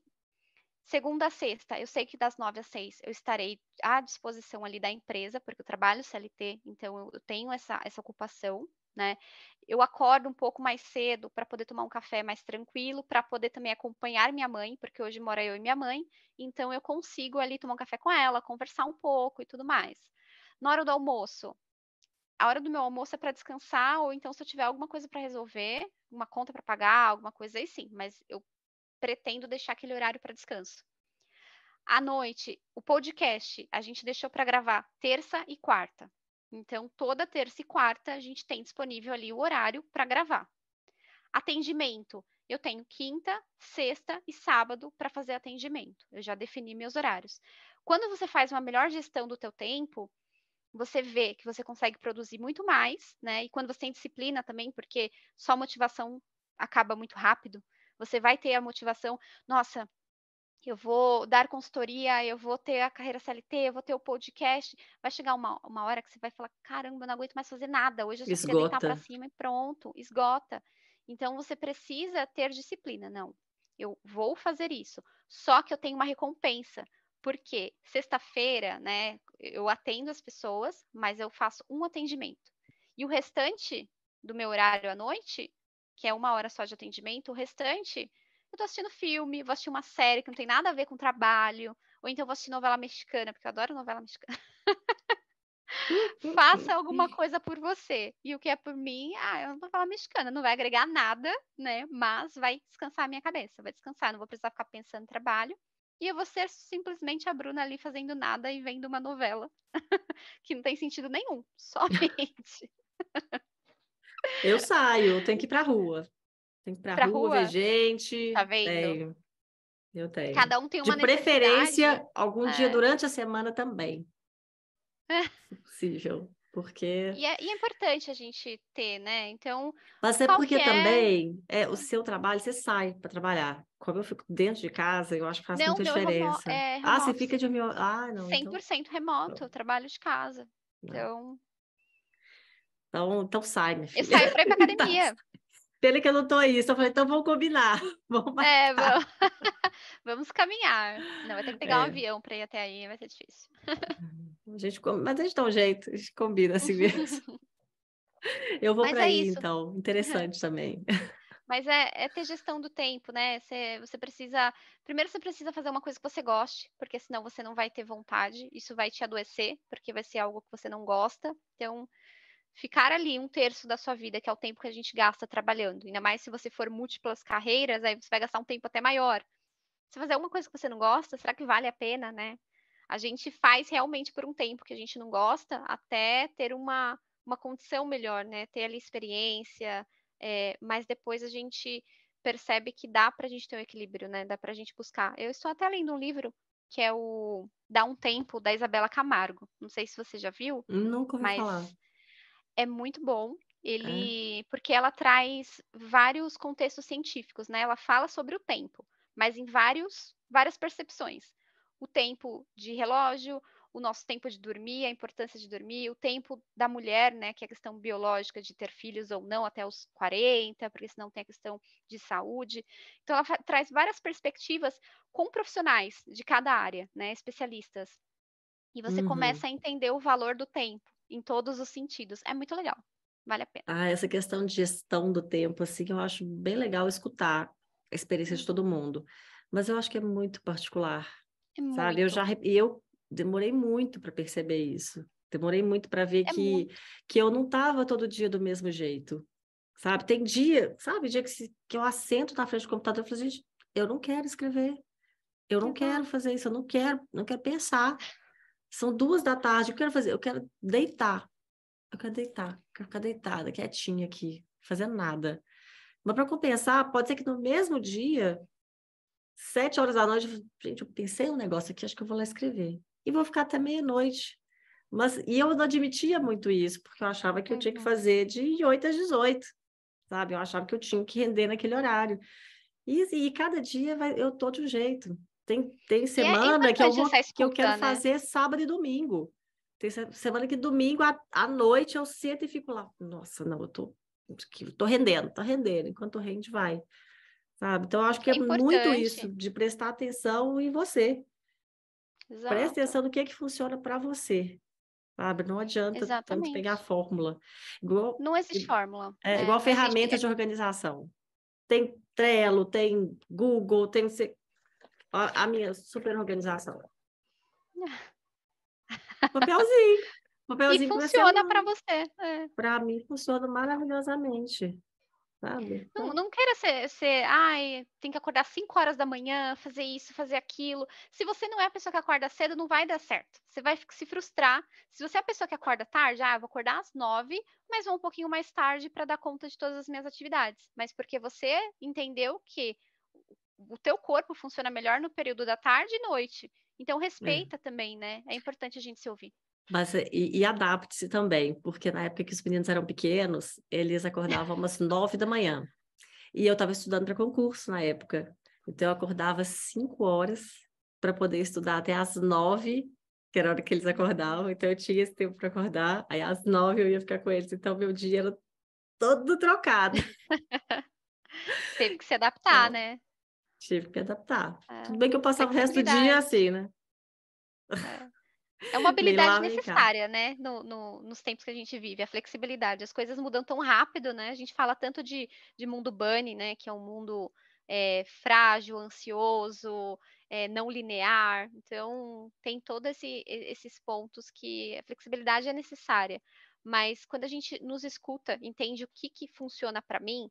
B: Segunda a sexta, eu sei que das nove às seis eu estarei à disposição ali da empresa, porque eu trabalho CLT, então eu, eu tenho essa, essa ocupação, né? Eu acordo um pouco mais cedo para poder tomar um café mais tranquilo, para poder também acompanhar minha mãe, porque hoje mora eu e minha mãe, então eu consigo ali tomar um café com ela, conversar um pouco e tudo mais. Na hora do almoço, a hora do meu almoço é para descansar, ou então se eu tiver alguma coisa para resolver, uma conta para pagar, alguma coisa aí sim, mas eu pretendo deixar aquele horário para descanso. À noite, o podcast a gente deixou para gravar terça e quarta. Então, toda terça e quarta a gente tem disponível ali o horário para gravar. Atendimento, eu tenho quinta, sexta e sábado para fazer atendimento. Eu já defini meus horários. Quando você faz uma melhor gestão do teu tempo, você vê que você consegue produzir muito mais, né? E quando você tem disciplina também, porque só motivação acaba muito rápido, você vai ter a motivação, nossa, eu vou dar consultoria, eu vou ter a carreira CLT, eu vou ter o podcast. Vai chegar uma, uma hora que você vai falar: caramba, eu não aguento mais fazer nada. Hoje eu só queria deitar para cima e pronto, esgota. Então você precisa ter disciplina. Não, eu vou fazer isso. Só que eu tenho uma recompensa. Porque sexta-feira, né, eu atendo as pessoas, mas eu faço um atendimento. E o restante do meu horário à noite, que é uma hora só de atendimento, o restante eu tô assistindo filme, vou assistir uma série que não tem nada a ver com trabalho, ou então vou assistir novela mexicana, porque eu adoro novela mexicana. Faça alguma coisa por você. E o que é por mim, ah, não vou falar mexicana, não vai agregar nada, né? Mas vai descansar a minha cabeça, vai descansar, não vou precisar ficar pensando em trabalho. E eu vou ser simplesmente a Bruna ali fazendo nada e vendo uma novela que não tem sentido nenhum, somente.
A: Eu saio, tenho que ir pra rua. Tem que ir pra, pra rua, rua, ver gente.
B: Tá vendo?
A: Tenho. Eu tenho.
B: Cada um tem uma
A: De preferência, algum é. dia durante a semana também. Se possível. Porque.
B: E é, e é, importante a gente ter, né? Então.
A: Mas é porque é... também é, o seu trabalho, você sai para trabalhar. Como eu fico dentro de casa, eu acho que faz não, muita diferença. É ah, você fica de Ah, não.
B: 100% então... remoto, eu trabalho de casa. Então.
A: Então, então sai, minha filha.
B: Eu saio para ir pra academia.
A: Pena que eu não tô aí, só falei, então vamos combinar. Vamos
B: é, vamos... vamos caminhar. Não, vai ter que pegar é. um avião para ir até aí, vai ser difícil.
A: A gente, mas a gente dá um jeito, a gente combina assim mesmo. Eu vou para é aí, isso. então. Interessante também.
B: Mas é, é, ter gestão do tempo, né? Você, você precisa. Primeiro, você precisa fazer uma coisa que você goste, porque senão você não vai ter vontade. Isso vai te adoecer, porque vai ser algo que você não gosta. Então, ficar ali um terço da sua vida, que é o tempo que a gente gasta trabalhando, ainda mais se você for múltiplas carreiras, aí você vai gastar um tempo até maior. Se fazer alguma coisa que você não gosta, será que vale a pena, né? A gente faz realmente por um tempo que a gente não gosta, até ter uma, uma condição melhor, né? Ter ali experiência, é, mas depois a gente percebe que dá para a gente ter um equilíbrio, né? Dá para a gente buscar. Eu estou até lendo um livro que é o Dá um Tempo, da Isabela Camargo. Não sei se você já viu.
A: Nunca ouvi
B: mas
A: falar.
B: É muito bom.
A: É.
B: Ele, porque ela traz vários contextos científicos, né? Ela fala sobre o tempo, mas em vários, várias percepções. O tempo de relógio, o nosso tempo de dormir, a importância de dormir, o tempo da mulher, né, que é a questão biológica de ter filhos ou não até os 40, porque senão tem a questão de saúde. Então ela traz várias perspectivas com profissionais de cada área, né, especialistas. E você
A: Uhum.
B: começa a entender o valor do tempo em todos os sentidos. É muito legal. Vale a pena.
A: Ah, essa questão de gestão do tempo, assim, eu acho bem legal escutar a experiência de todo mundo. Mas eu acho que é muito particular,
B: É
A: sabe? Eu
B: muito.
A: já eu demorei muito para perceber isso. Demorei muito para ver
B: É
A: que,
B: muito.
A: que eu não estava todo dia do mesmo jeito, sabe? Tem dia, sabe, dia que, se- que eu assento na frente do computador e falo, gente, eu não quero escrever. Eu não
B: Exato.
A: quero fazer isso, eu não quero, não quero pensar. São duas da tarde, eu quero fazer, eu quero deitar. Eu quero deitar, eu quero ficar deitada, quietinha aqui, fazendo nada. Mas para compensar, pode ser que no mesmo dia, sete horas da noite, gente, eu pensei um negócio aqui, acho que eu vou lá escrever. E vou ficar até meia-noite. Mas, e eu não admitia muito isso, porque eu achava que eu tinha que
B: Uhum.
A: fazer de 8 às 18, sabe? Eu achava que eu tinha que render naquele horário. E, e cada dia vai, eu tô de um jeito. Tem, tem
B: é
A: semana que eu vou, que eu quero
B: né?
A: fazer sábado e domingo. Tem se- semana que domingo à, à noite eu sento e fico lá. Nossa, não, eu tô, tô rendendo, tá rendendo. Enquanto rende, vai. Sabe? Então, eu acho que
B: É
A: é muito isso, de prestar atenção em você. Presta
B: Exato.
A: atenção no que é que funciona para você. Sabe? Não adianta tanto pegar a fórmula. Igual,
B: Não existe fórmula,
A: é,
B: né?
A: igual
B: existe.
A: ferramenta
B: É
A: de organização. Tem Trello, tem Google, tem. A, minha super organização. Papelzinho.
B: E
A: Papelzinho com
B: funciona para você. É.
A: Para mim funciona maravilhosamente. Sabe?
B: Não,
A: Então,
B: não queira ser, ser, ai, tem que acordar 5 horas da manhã, fazer isso, fazer aquilo. Se você não é a pessoa que acorda cedo, não vai dar certo. Você vai se frustrar. Se você é a pessoa que acorda tarde, ah, eu vou acordar às 9, mas vou um pouquinho mais tarde para dar conta de todas as minhas atividades. Mas porque você entendeu que o teu corpo funciona melhor no período da tarde e noite. Então
A: é.
B: respeita também, né? É importante a gente se ouvir.
A: Mas é, e, e adapte-se também, porque na época que os meninos eram pequenos, eles acordavam umas nove da manhã. E eu estava estudando para concurso na época. Então eu acordava cinco horas para poder estudar até às nove, que era a hora que eles acordavam. Então eu tinha esse tempo para acordar. Aí às nove eu ia ficar com eles. Então meu dia era todo trocado.
B: Teve que se adaptar,
A: Então,
B: né?
A: Tive que adaptar.
B: É,
A: Tudo bem que eu passava o resto do dia assim, né?
B: É uma
A: Nem lá,
B: habilidade necessária, né? No, no- nos tempos que a gente vive, a flexibilidade. As coisas mudam tão rápido, né? A gente fala tanto de, de mundo bunny, né? Que é um mundo é, frágil, ansioso, é, não linear. Então, tem todos esse, esses pontos que a flexibilidade é necessária. Mas quando a gente nos escuta, entende o que, que funciona para mim,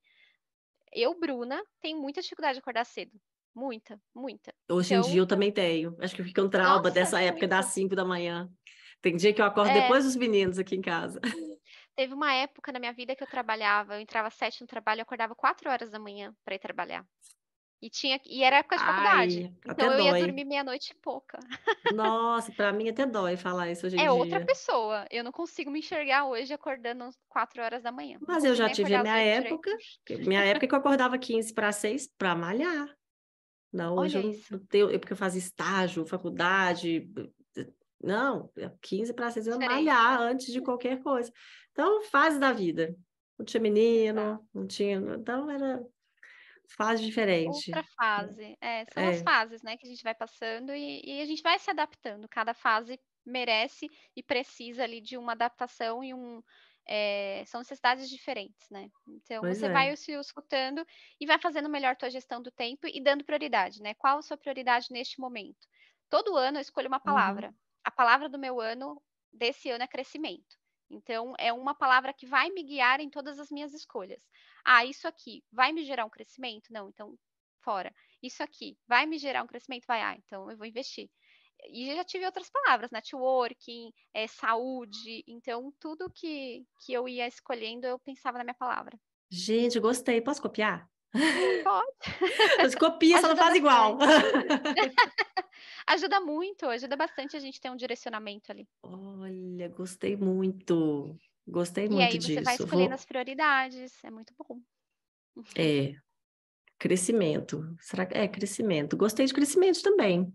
B: eu, Bruna, tenho muita dificuldade de acordar cedo. Muita, muita.
A: Hoje em
B: Então,
A: dia eu também tenho. Acho que fica um trauma
B: nossa,
A: dessa época das
B: muito.
A: cinco da manhã. Tem dia que eu acordo
B: É.
A: depois dos meninos aqui em casa.
B: Teve uma época na minha vida que eu trabalhava, eu entrava às sete no trabalho, eu acordava quatro horas da manhã para ir trabalhar. E tinha, e era época de faculdade.
A: Ai,
B: Então
A: até
B: eu ia
A: dói.
B: dormir meia-noite e pouca.
A: Nossa, para mim até dói falar isso hoje em
B: É outra
A: dia.
B: pessoa. Eu não consigo me enxergar hoje acordando às quatro horas da manhã.
A: Mas eu já tive a minha
B: direito.
A: época, que- minha época que eu acordava 15 para 6 para malhar. Não, hoje
B: Olha
A: eu não
B: isso.
A: não tenho, eu- porque eu fazia estágio, faculdade. Não, 15 para 6 eu ia malhar antes de qualquer coisa. Então, fase da vida. Não tinha menino, não tinha. Então, era fase diferente.
B: Outra fase. É, são as
A: É.
B: fases, né, que a gente vai passando e, e a gente vai se adaptando. Cada fase merece e precisa ali de uma adaptação e um. é, são necessidades diferentes, né? Então
A: Pois
B: você
A: é.
B: vai se escutando e vai fazendo melhor tua gestão do tempo e dando prioridade, né? Qual a sua prioridade neste momento? Todo ano eu escolho uma
A: Uhum.
B: palavra. A palavra do meu ano, desse ano, é crescimento. Então, é uma palavra que vai me guiar em todas as minhas escolhas. Ah, isso aqui vai me gerar um crescimento? Não, então fora. Isso aqui vai me gerar um crescimento? Vai, ah, então eu vou investir. E já tive outras palavras, networking, é, saúde. Então, tudo que, que eu ia escolhendo, eu pensava na minha palavra.
A: Gente, gostei. Posso copiar?
B: Pode.
A: Você copia, só não faz igual.
B: ajuda muito, ajuda bastante a gente ter um direcionamento ali.
A: Olha, gostei muito. Gostei
B: e
A: muito
B: aí
A: disso.
B: você vai escolhendo Vou... as prioridades, é muito bom.
A: É, crescimento. Será que é crescimento? Gostei de crescimento também.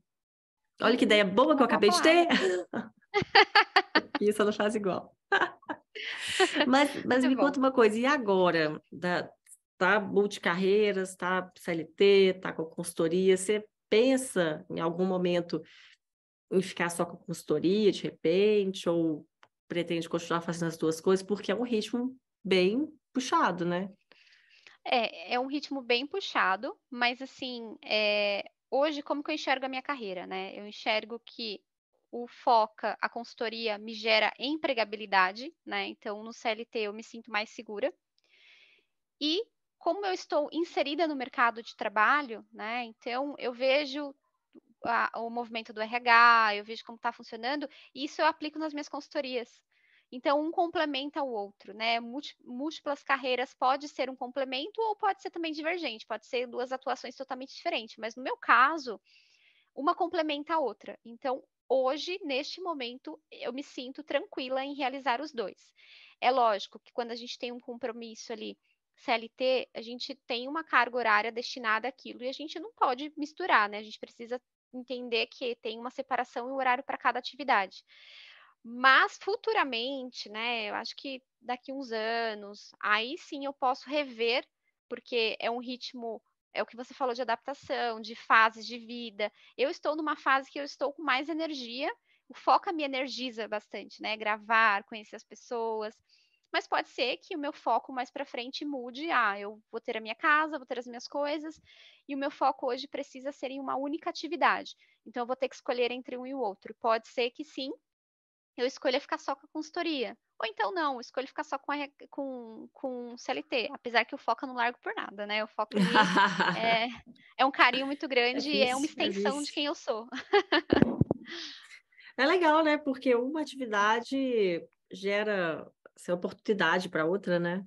A: Olha que ideia boa que eu acabei de ter. Isso não faz igual. mas mas me bom. conta uma coisa, e agora? Da, tá multicarreiras, tá CLT, tá com consultoria, você pensa em algum momento em ficar só com consultoria de repente, ou pretende continuar fazendo as duas coisas, porque é um ritmo bem puxado, né?
B: É, é um ritmo bem puxado, mas assim, é, hoje como que eu enxergo a minha carreira, né? Eu enxergo que o Foca, a consultoria, me gera empregabilidade, né? Então, no CLT eu me sinto mais segura. E como eu estou inserida no mercado de trabalho, né? Então, eu vejo a, o movimento do RH, eu vejo como está funcionando, e isso eu aplico nas minhas consultorias. Então, um complementa o outro, né? Múltiplas carreiras pode ser um complemento ou pode ser também divergente, pode ser duas atuações totalmente diferentes, mas no meu caso, uma complementa a outra. Então, hoje, neste momento, eu me sinto tranquila em realizar os dois. É lógico que quando a gente tem um compromisso ali, CLT, a gente tem uma carga horária destinada àquilo e a gente não pode misturar, né? A gente precisa entender que tem uma separação e um horário para cada atividade. Mas futuramente, né, eu acho que daqui uns anos, aí sim eu posso rever, porque é um ritmo, é o que você falou de adaptação, de fases de vida. Eu estou numa fase que eu estou com mais energia, o foco me energiza bastante, né? Gravar, conhecer as pessoas. Mas pode ser que o meu foco mais para frente mude. Ah, eu vou ter a minha casa, vou ter as minhas coisas, e o meu foco hoje precisa ser em uma única atividade. Então eu vou ter que escolher entre um e o outro. Pode ser que sim, eu escolha ficar só com a consultoria. Ou então não, eu escolho ficar só com, a, com, com CLT, apesar que o foco eu não largo por nada, né? O foco é, é um carinho muito é grande é e é uma extensão é de quem eu sou.
A: é legal, né? Porque uma atividade gera essa oportunidade para outra, né?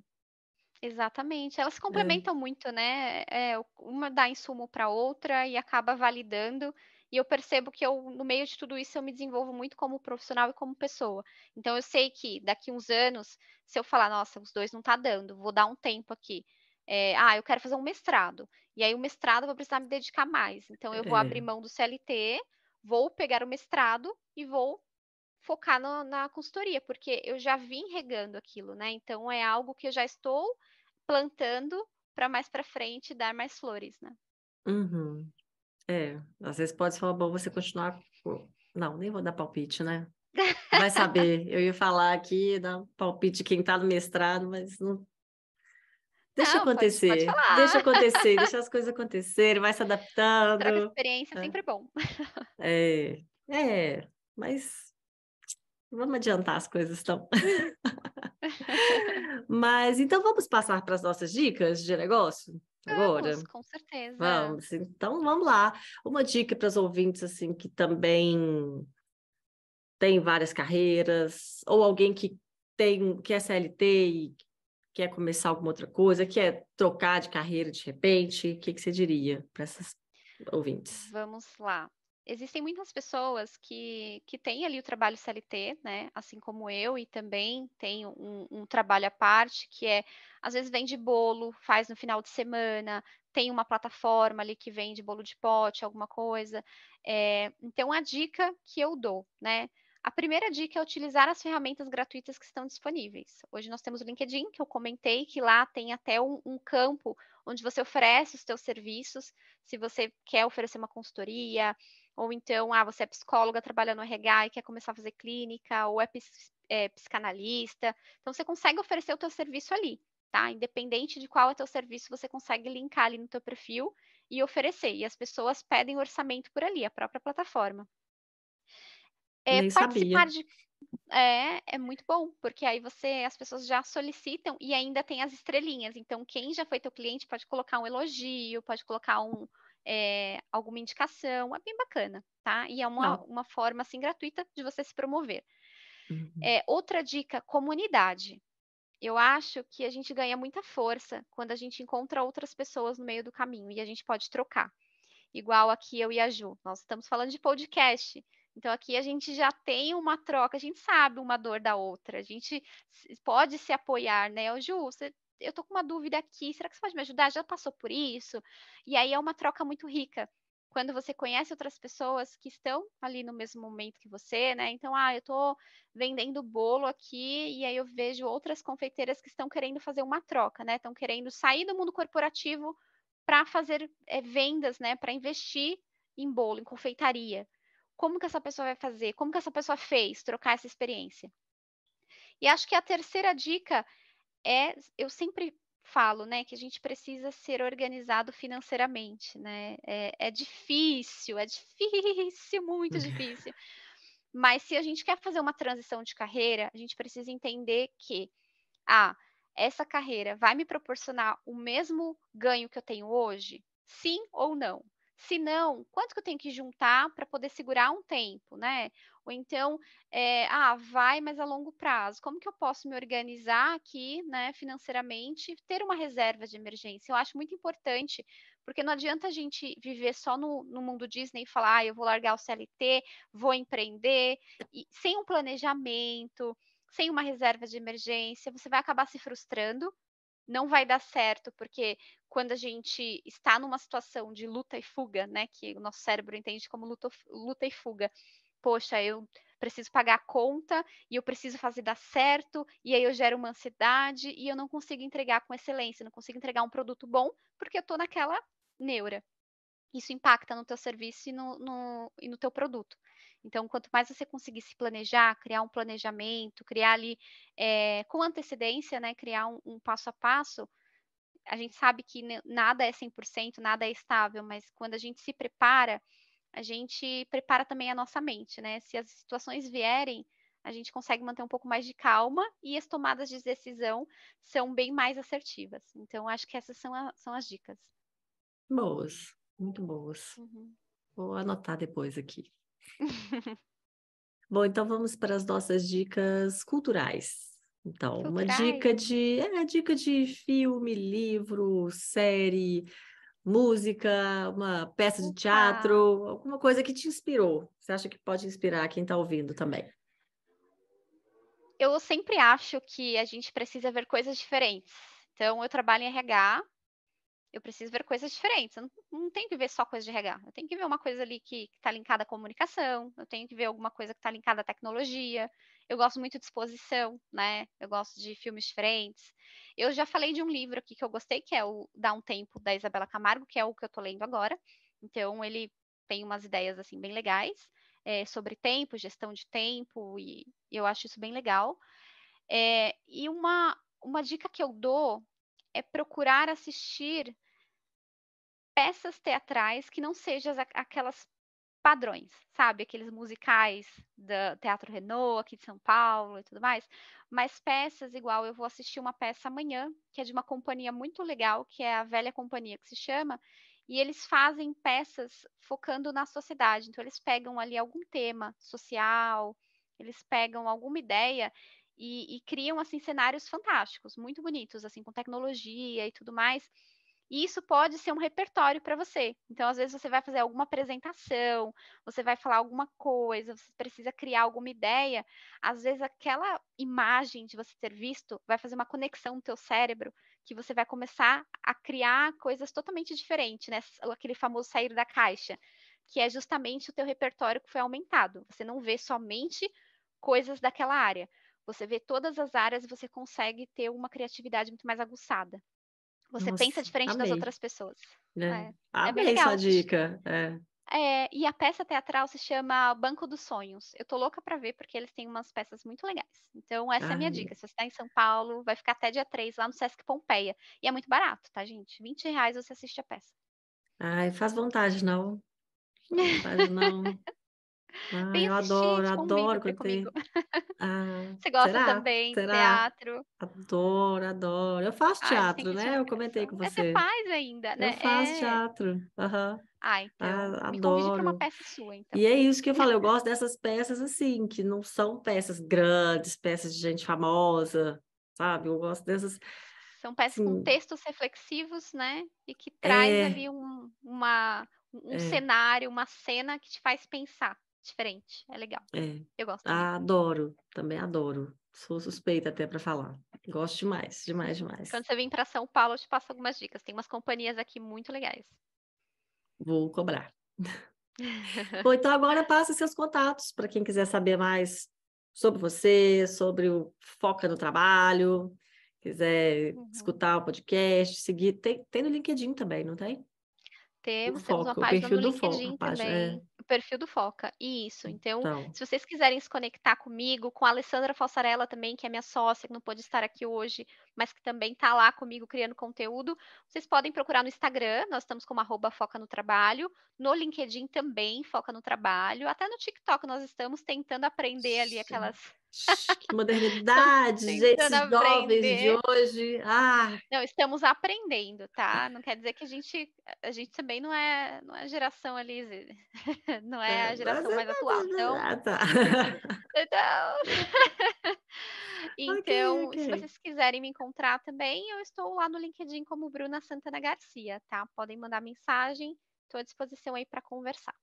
B: Exatamente, elas se é. complementam é. muito, né? É, uma dá insumo para outra e acaba validando e eu percebo que eu, no meio de tudo isso, eu me desenvolvo muito como profissional e como pessoa. Então, eu sei que daqui uns anos, se eu falar, nossa, os dois não tá dando, vou dar um tempo aqui. É, ah, eu quero fazer um mestrado. E aí, o mestrado eu vou precisar me dedicar mais. Então, eu vou é. abrir mão do CLT, vou pegar o mestrado e vou focar no, na consultoria, porque eu já vim regando aquilo, né? Então, é algo que eu já estou plantando para mais para frente dar mais flores, né?
A: Uhum. É, às vezes pode ser bom você continuar. Não, nem vou dar palpite, né? Vai saber. Eu ia falar aqui, dar palpite de quem está no mestrado, mas não. Deixa não, acontecer, pode, pode deixa acontecer, deixa as coisas acontecerem, vai se adaptando. Troca
B: experiência é sempre bom.
A: É, é, mas vamos adiantar as coisas então. mas então vamos passar para as nossas dicas de negócio? agora?
B: Vamos, com certeza.
A: Vamos, então vamos lá. Uma dica para os ouvintes assim que também tem várias carreiras, ou alguém que tem que é CLT e quer começar alguma outra coisa, quer trocar de carreira de repente, o que, que você diria para essas ouvintes?
B: Vamos lá existem muitas pessoas que, que têm ali o trabalho CLT, né? Assim como eu, e também tem um, um, trabalho à parte, que é, às vezes vende bolo, faz no final de semana, tem uma plataforma ali que vende bolo de pote, alguma coisa. É, então, a dica que eu dou, né? A primeira dica é utilizar as ferramentas gratuitas que estão disponíveis. Hoje nós temos o LinkedIn, que eu comentei, que lá tem até um, um campo onde você oferece os seus serviços, se você quer oferecer uma consultoria, ou então, ah, você é psicóloga, trabalha no RH e quer começar a fazer clínica, ou é, é psicanalista. Então, você consegue oferecer o teu serviço ali, tá? Independente de qual é o teu serviço, você consegue linkar ali no teu perfil e oferecer. E as pessoas pedem orçamento por ali, a própria plataforma.
A: É, Nem participar sabia. de
B: é, é muito bom, porque aí você, as pessoas já solicitam e ainda tem as estrelinhas. Então, quem já foi teu cliente pode colocar um elogio, pode colocar um, é, alguma indicação, é bem bacana, tá? E é uma, uma forma, assim, gratuita de você se promover. Uhum. É, outra dica, comunidade. eu acho que a gente ganha muita força quando a gente encontra outras pessoas no meio do caminho e a gente pode trocar. Igual aqui eu e a Ju, nós estamos falando de podcast. Então aqui a gente já tem uma troca, a gente sabe uma dor da outra, a gente pode se apoiar, né? O Ju, você, eu tô com uma dúvida aqui, será que você pode me ajudar? Já passou por isso? E aí é uma troca muito rica quando você conhece outras pessoas que estão ali no mesmo momento que você, né? Então, ah, eu estou vendendo bolo aqui e aí eu vejo outras confeiteiras que estão querendo fazer uma troca, né? Estão querendo sair do mundo corporativo para fazer é, vendas, né? Para investir em bolo, em confeitaria. Como que essa pessoa vai fazer? Como que essa pessoa fez trocar essa experiência? E acho que a terceira dica é, eu sempre falo, né, que a gente precisa ser organizado financeiramente, né? É, é difícil, é difícil, muito difícil. Mas se a gente quer fazer uma transição de carreira, a gente precisa entender que, ah, essa carreira vai me proporcionar o mesmo ganho que eu tenho hoje? Sim ou não? Se não, quanto que eu tenho que juntar para poder segurar um tempo, né? Ou então, é, ah, vai, mas a longo prazo. Como que eu posso me organizar aqui, né, financeiramente, ter uma reserva de emergência? Eu acho muito importante, porque não adianta a gente viver só no, no mundo Disney e falar, ah, eu vou largar o CLT, vou empreender, e, sem um planejamento, sem uma reserva de emergência, você vai acabar se frustrando, não vai dar certo, porque quando a gente está numa situação de luta e fuga, né, que o nosso cérebro entende como luta, luta e fuga, poxa, eu preciso pagar a conta e eu preciso fazer dar certo, e aí eu gero uma ansiedade e eu não consigo entregar com excelência, não consigo entregar um produto bom porque eu estou naquela neura. Isso impacta no teu serviço e no, no, e no teu produto. Então, quanto mais você conseguir se planejar, criar um planejamento, criar ali é, com antecedência, né, criar um, um passo a passo, a gente sabe que nada é 100%, nada é estável, mas quando a gente se prepara, a gente prepara também a nossa mente, né? Se as situações vierem, a gente consegue manter um pouco mais de calma e as tomadas de decisão são bem mais assertivas. Então, acho que essas são, a, são as dicas.
A: Boas, muito boas. Uhum. Vou anotar depois aqui. Bom, então vamos para as nossas dicas culturais. Então, culturais. uma dica de, é, dica de filme, livro, série, música, uma peça de teatro, alguma coisa que te inspirou. Você acha que pode inspirar quem está ouvindo também?
B: Eu sempre acho que a gente precisa ver coisas diferentes. Então, eu trabalho em RH, eu preciso ver coisas diferentes. Eu não, não tenho que ver só coisa de RH. Eu tenho que ver uma coisa ali que está linkada à comunicação, eu tenho que ver alguma coisa que está linkada à tecnologia, eu gosto muito de exposição, né? Eu gosto de filmes diferentes. Eu já falei de um livro aqui que eu gostei, que é o Dá um Tempo, da Isabela Camargo, que é o que eu estou lendo agora. Então, ele tem umas ideias, assim, bem legais é, sobre tempo, gestão de tempo, e eu acho isso bem legal. É, e uma, uma dica que eu dou é procurar assistir peças teatrais que não sejam aquelas padrões, sabe? Aqueles musicais do Teatro Renault aqui de São Paulo e tudo mais. Mas peças igual, eu vou assistir uma peça amanhã, que é de uma companhia muito legal, que é a Velha Companhia, que se chama, e eles fazem peças focando na sociedade. Então, eles pegam ali algum tema social, eles pegam alguma ideia e, e criam, assim, cenários fantásticos, muito bonitos, assim, com tecnologia e tudo mais. E isso pode ser um repertório para você. Então, às vezes, você vai fazer alguma apresentação, você vai falar alguma coisa, você precisa criar alguma ideia. Às vezes, aquela imagem de você ter visto vai fazer uma conexão no teu cérebro que você vai começar a criar coisas totalmente diferentes, né? Aquele famoso sair da caixa, que é justamente o teu repertório que foi aumentado. Você não vê somente coisas daquela área. Você vê todas as áreas e você consegue ter uma criatividade muito mais aguçada. Você Nossa, pensa diferente amei. das outras pessoas.
A: É. É. Amei é essa dica. É.
B: É, e a peça teatral se chama Banco dos Sonhos. Eu tô louca para ver, porque eles têm umas peças muito legais. Então, essa Ai. é a minha dica. Se você está em São Paulo, vai ficar até dia 3 lá no Sesc Pompeia. E é muito barato, tá, gente? 20 reais você assiste a peça.
A: Ai, faz vontade, não. Faz vontade, não. Ah, eu adoro, adoro quando tem.
B: Ah, Você gosta será? também de teatro?
A: Adoro, adoro. Eu faço teatro, né? Eu comentei com É, você
B: faz ainda, né?
A: Eu faço É. teatro. Aham.
B: Ah, então, Ah, para uma peça sua, então.
A: E é isso que eu falei, eu gosto dessas peças assim, que não são peças grandes, peças de gente famosa. sabe? Eu gosto dessas.
B: São peças com
A: Assim,
B: textos reflexivos, né? E que traz
A: é,
B: ali um, uma, um
A: é,
B: cenário, uma cena que te faz pensar diferente. É legal.
A: é.
B: Eu gosto também.
A: Adoro, também adoro. Sou suspeita até para falar. Gosto demais, demais, demais.
B: Quando você vir para São Paulo, eu te passo algumas dicas. Tem umas companhias aqui muito legais.
A: Vou cobrar. Bom, então agora passa seus contatos para quem quiser saber mais sobre você, sobre o Foca no Trabalho, quiser
B: Uhum.
A: escutar o podcast, seguir. Tem, tem no LinkedIn também, não tem? O
B: Temos, temos uma página no LinkedIn
A: a página, é.
B: também. O perfil do Foca. Isso. Então,
A: Então,
B: se vocês quiserem se conectar comigo, com a Alessandra Falsarella também, que é minha sócia, que não pôde estar aqui hoje, mas que também está lá comigo criando conteúdo, vocês podem procurar no Instagram, nós estamos como arroba Foca no Trabalho, no LinkedIn também, Foca no Trabalho, até no TikTok nós estamos tentando aprender ali aquelas.
A: Que modernidade, esses jovens de hoje. Ah,
B: Não, estamos aprendendo, tá? Não quer dizer que a gente, a gente também não é, não é geração ali, não é a
A: é,
B: geração
A: mas-
B: mais atual. Então,
A: Ah, tá.
B: então, então,
A: ok.
B: se vocês quiserem me encontrar também, eu estou lá no LinkedIn como Bruna Santana Garcia, tá? Podem mandar mensagem, estou à disposição aí para conversar.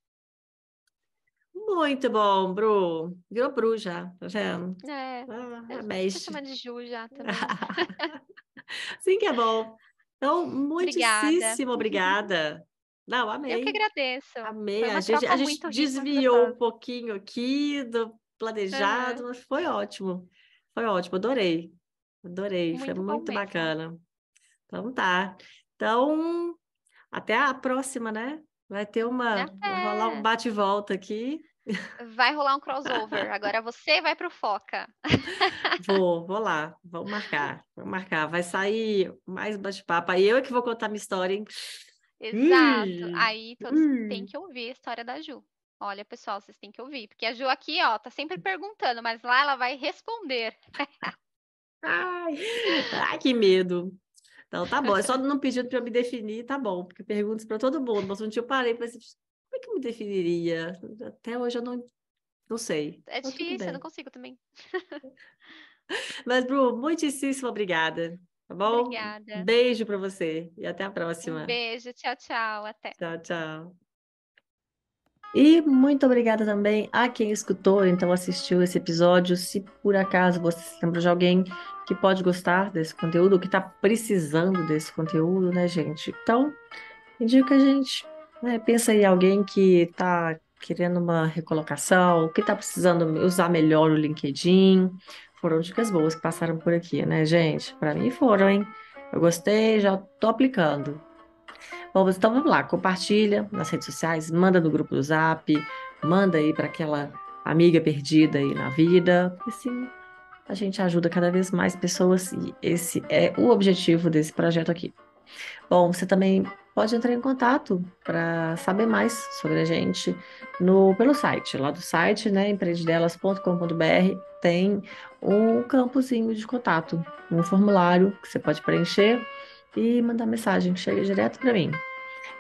A: Muito bom, Bru. Virou Bru já, tá vendo?
B: É,
A: Ah,
B: eu
A: mexe.
B: chamando de Ju já também.
A: Sim que é bom. Então,
B: Obrigada.
A: muitíssimo obrigada. Não,
B: Eu que
A: amei.
B: agradeço.
A: Amei.
B: Foi
A: A gente, a gente desviou um pouquinho aqui do planejado, mas foi ótimo. Foi ótimo, adorei. Adorei, foi
B: Muito bom
A: muito
B: mesmo.
A: bacana. Então tá. Então, até a próxima, né? Vai ter uma, vai rolar um
B: Até.
A: bate e volta aqui.
B: Vai rolar um crossover. Agora você vai pro Foca.
A: Vou, vou lá, vamos marcar, vamos marcar. Vai sair mais bate-papo. Aí eu é que vou contar minha história, hein?
B: Exato.
A: Ui,
B: Aí todos têm
A: ui.
B: que ouvir a história da Ju. Olha, pessoal, vocês têm que ouvir, porque a Ju aqui, ó, tá sempre perguntando, mas lá ela vai responder.
A: Ai, ai, que medo. Então tá bom, é só não pedindo para eu me definir, tá bom, porque perguntas para todo mundo. Mas um dia eu parei e pensei, como é que eu me definiria? Até hoje eu não, não sei.
B: É difícil, eu não consigo também.
A: Mas, Bru, muitíssimo obrigada, tá bom?
B: Obrigada.
A: Beijo para você e até a
B: Um
A: próxima.
B: beijo, tchau, tchau, até.
A: Tchau, tchau. E muito obrigada também a quem escutou, então assistiu esse episódio. Se por acaso você se lembra de alguém que pode gostar desse conteúdo, que está precisando desse conteúdo, né, gente? Então, indica a gente, né? Pensa em alguém que está querendo uma recolocação, que está precisando usar melhor o LinkedIn. Foram dicas boas que passaram por aqui, né, gente? Para mim foram, hein? Eu gostei, já tô aplicando. Bom, então vamos lá, compartilha nas redes sociais, manda no grupo do Zap, manda aí para aquela amiga perdida aí na vida, assim a gente ajuda cada vez mais pessoas e esse é o objetivo desse projeto aqui. Bom, você também pode entrar em contato para saber mais sobre a gente no, pelo site, lá do site, né, empreendedelas.com.br, tem um campozinho de contato, um formulário que você pode preencher e mandar mensagem, chega direto para mim.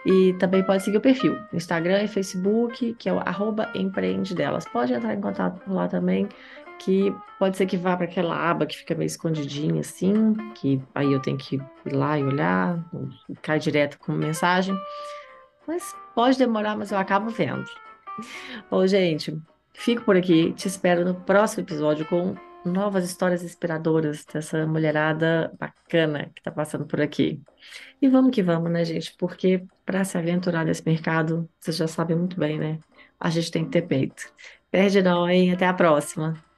A: E também pode seguir o perfil, Instagram e Facebook, que é o empreendedelas. Pode entrar em contato por lá também, que pode ser que vá para aquela aba que fica meio escondidinha assim, que aí eu tenho que ir lá e olhar, cai direto com mensagem. Mas pode demorar, mas eu acabo vendo. Bom, gente, fico por aqui. Te espero no próximo episódio com novas histórias inspiradoras dessa mulherada bacana que está passando por aqui. E vamos que vamos, né, gente? Porque para se aventurar nesse mercado, vocês já sabem muito bem, né? A gente tem que ter peito. Perde não, hein? Até a próxima.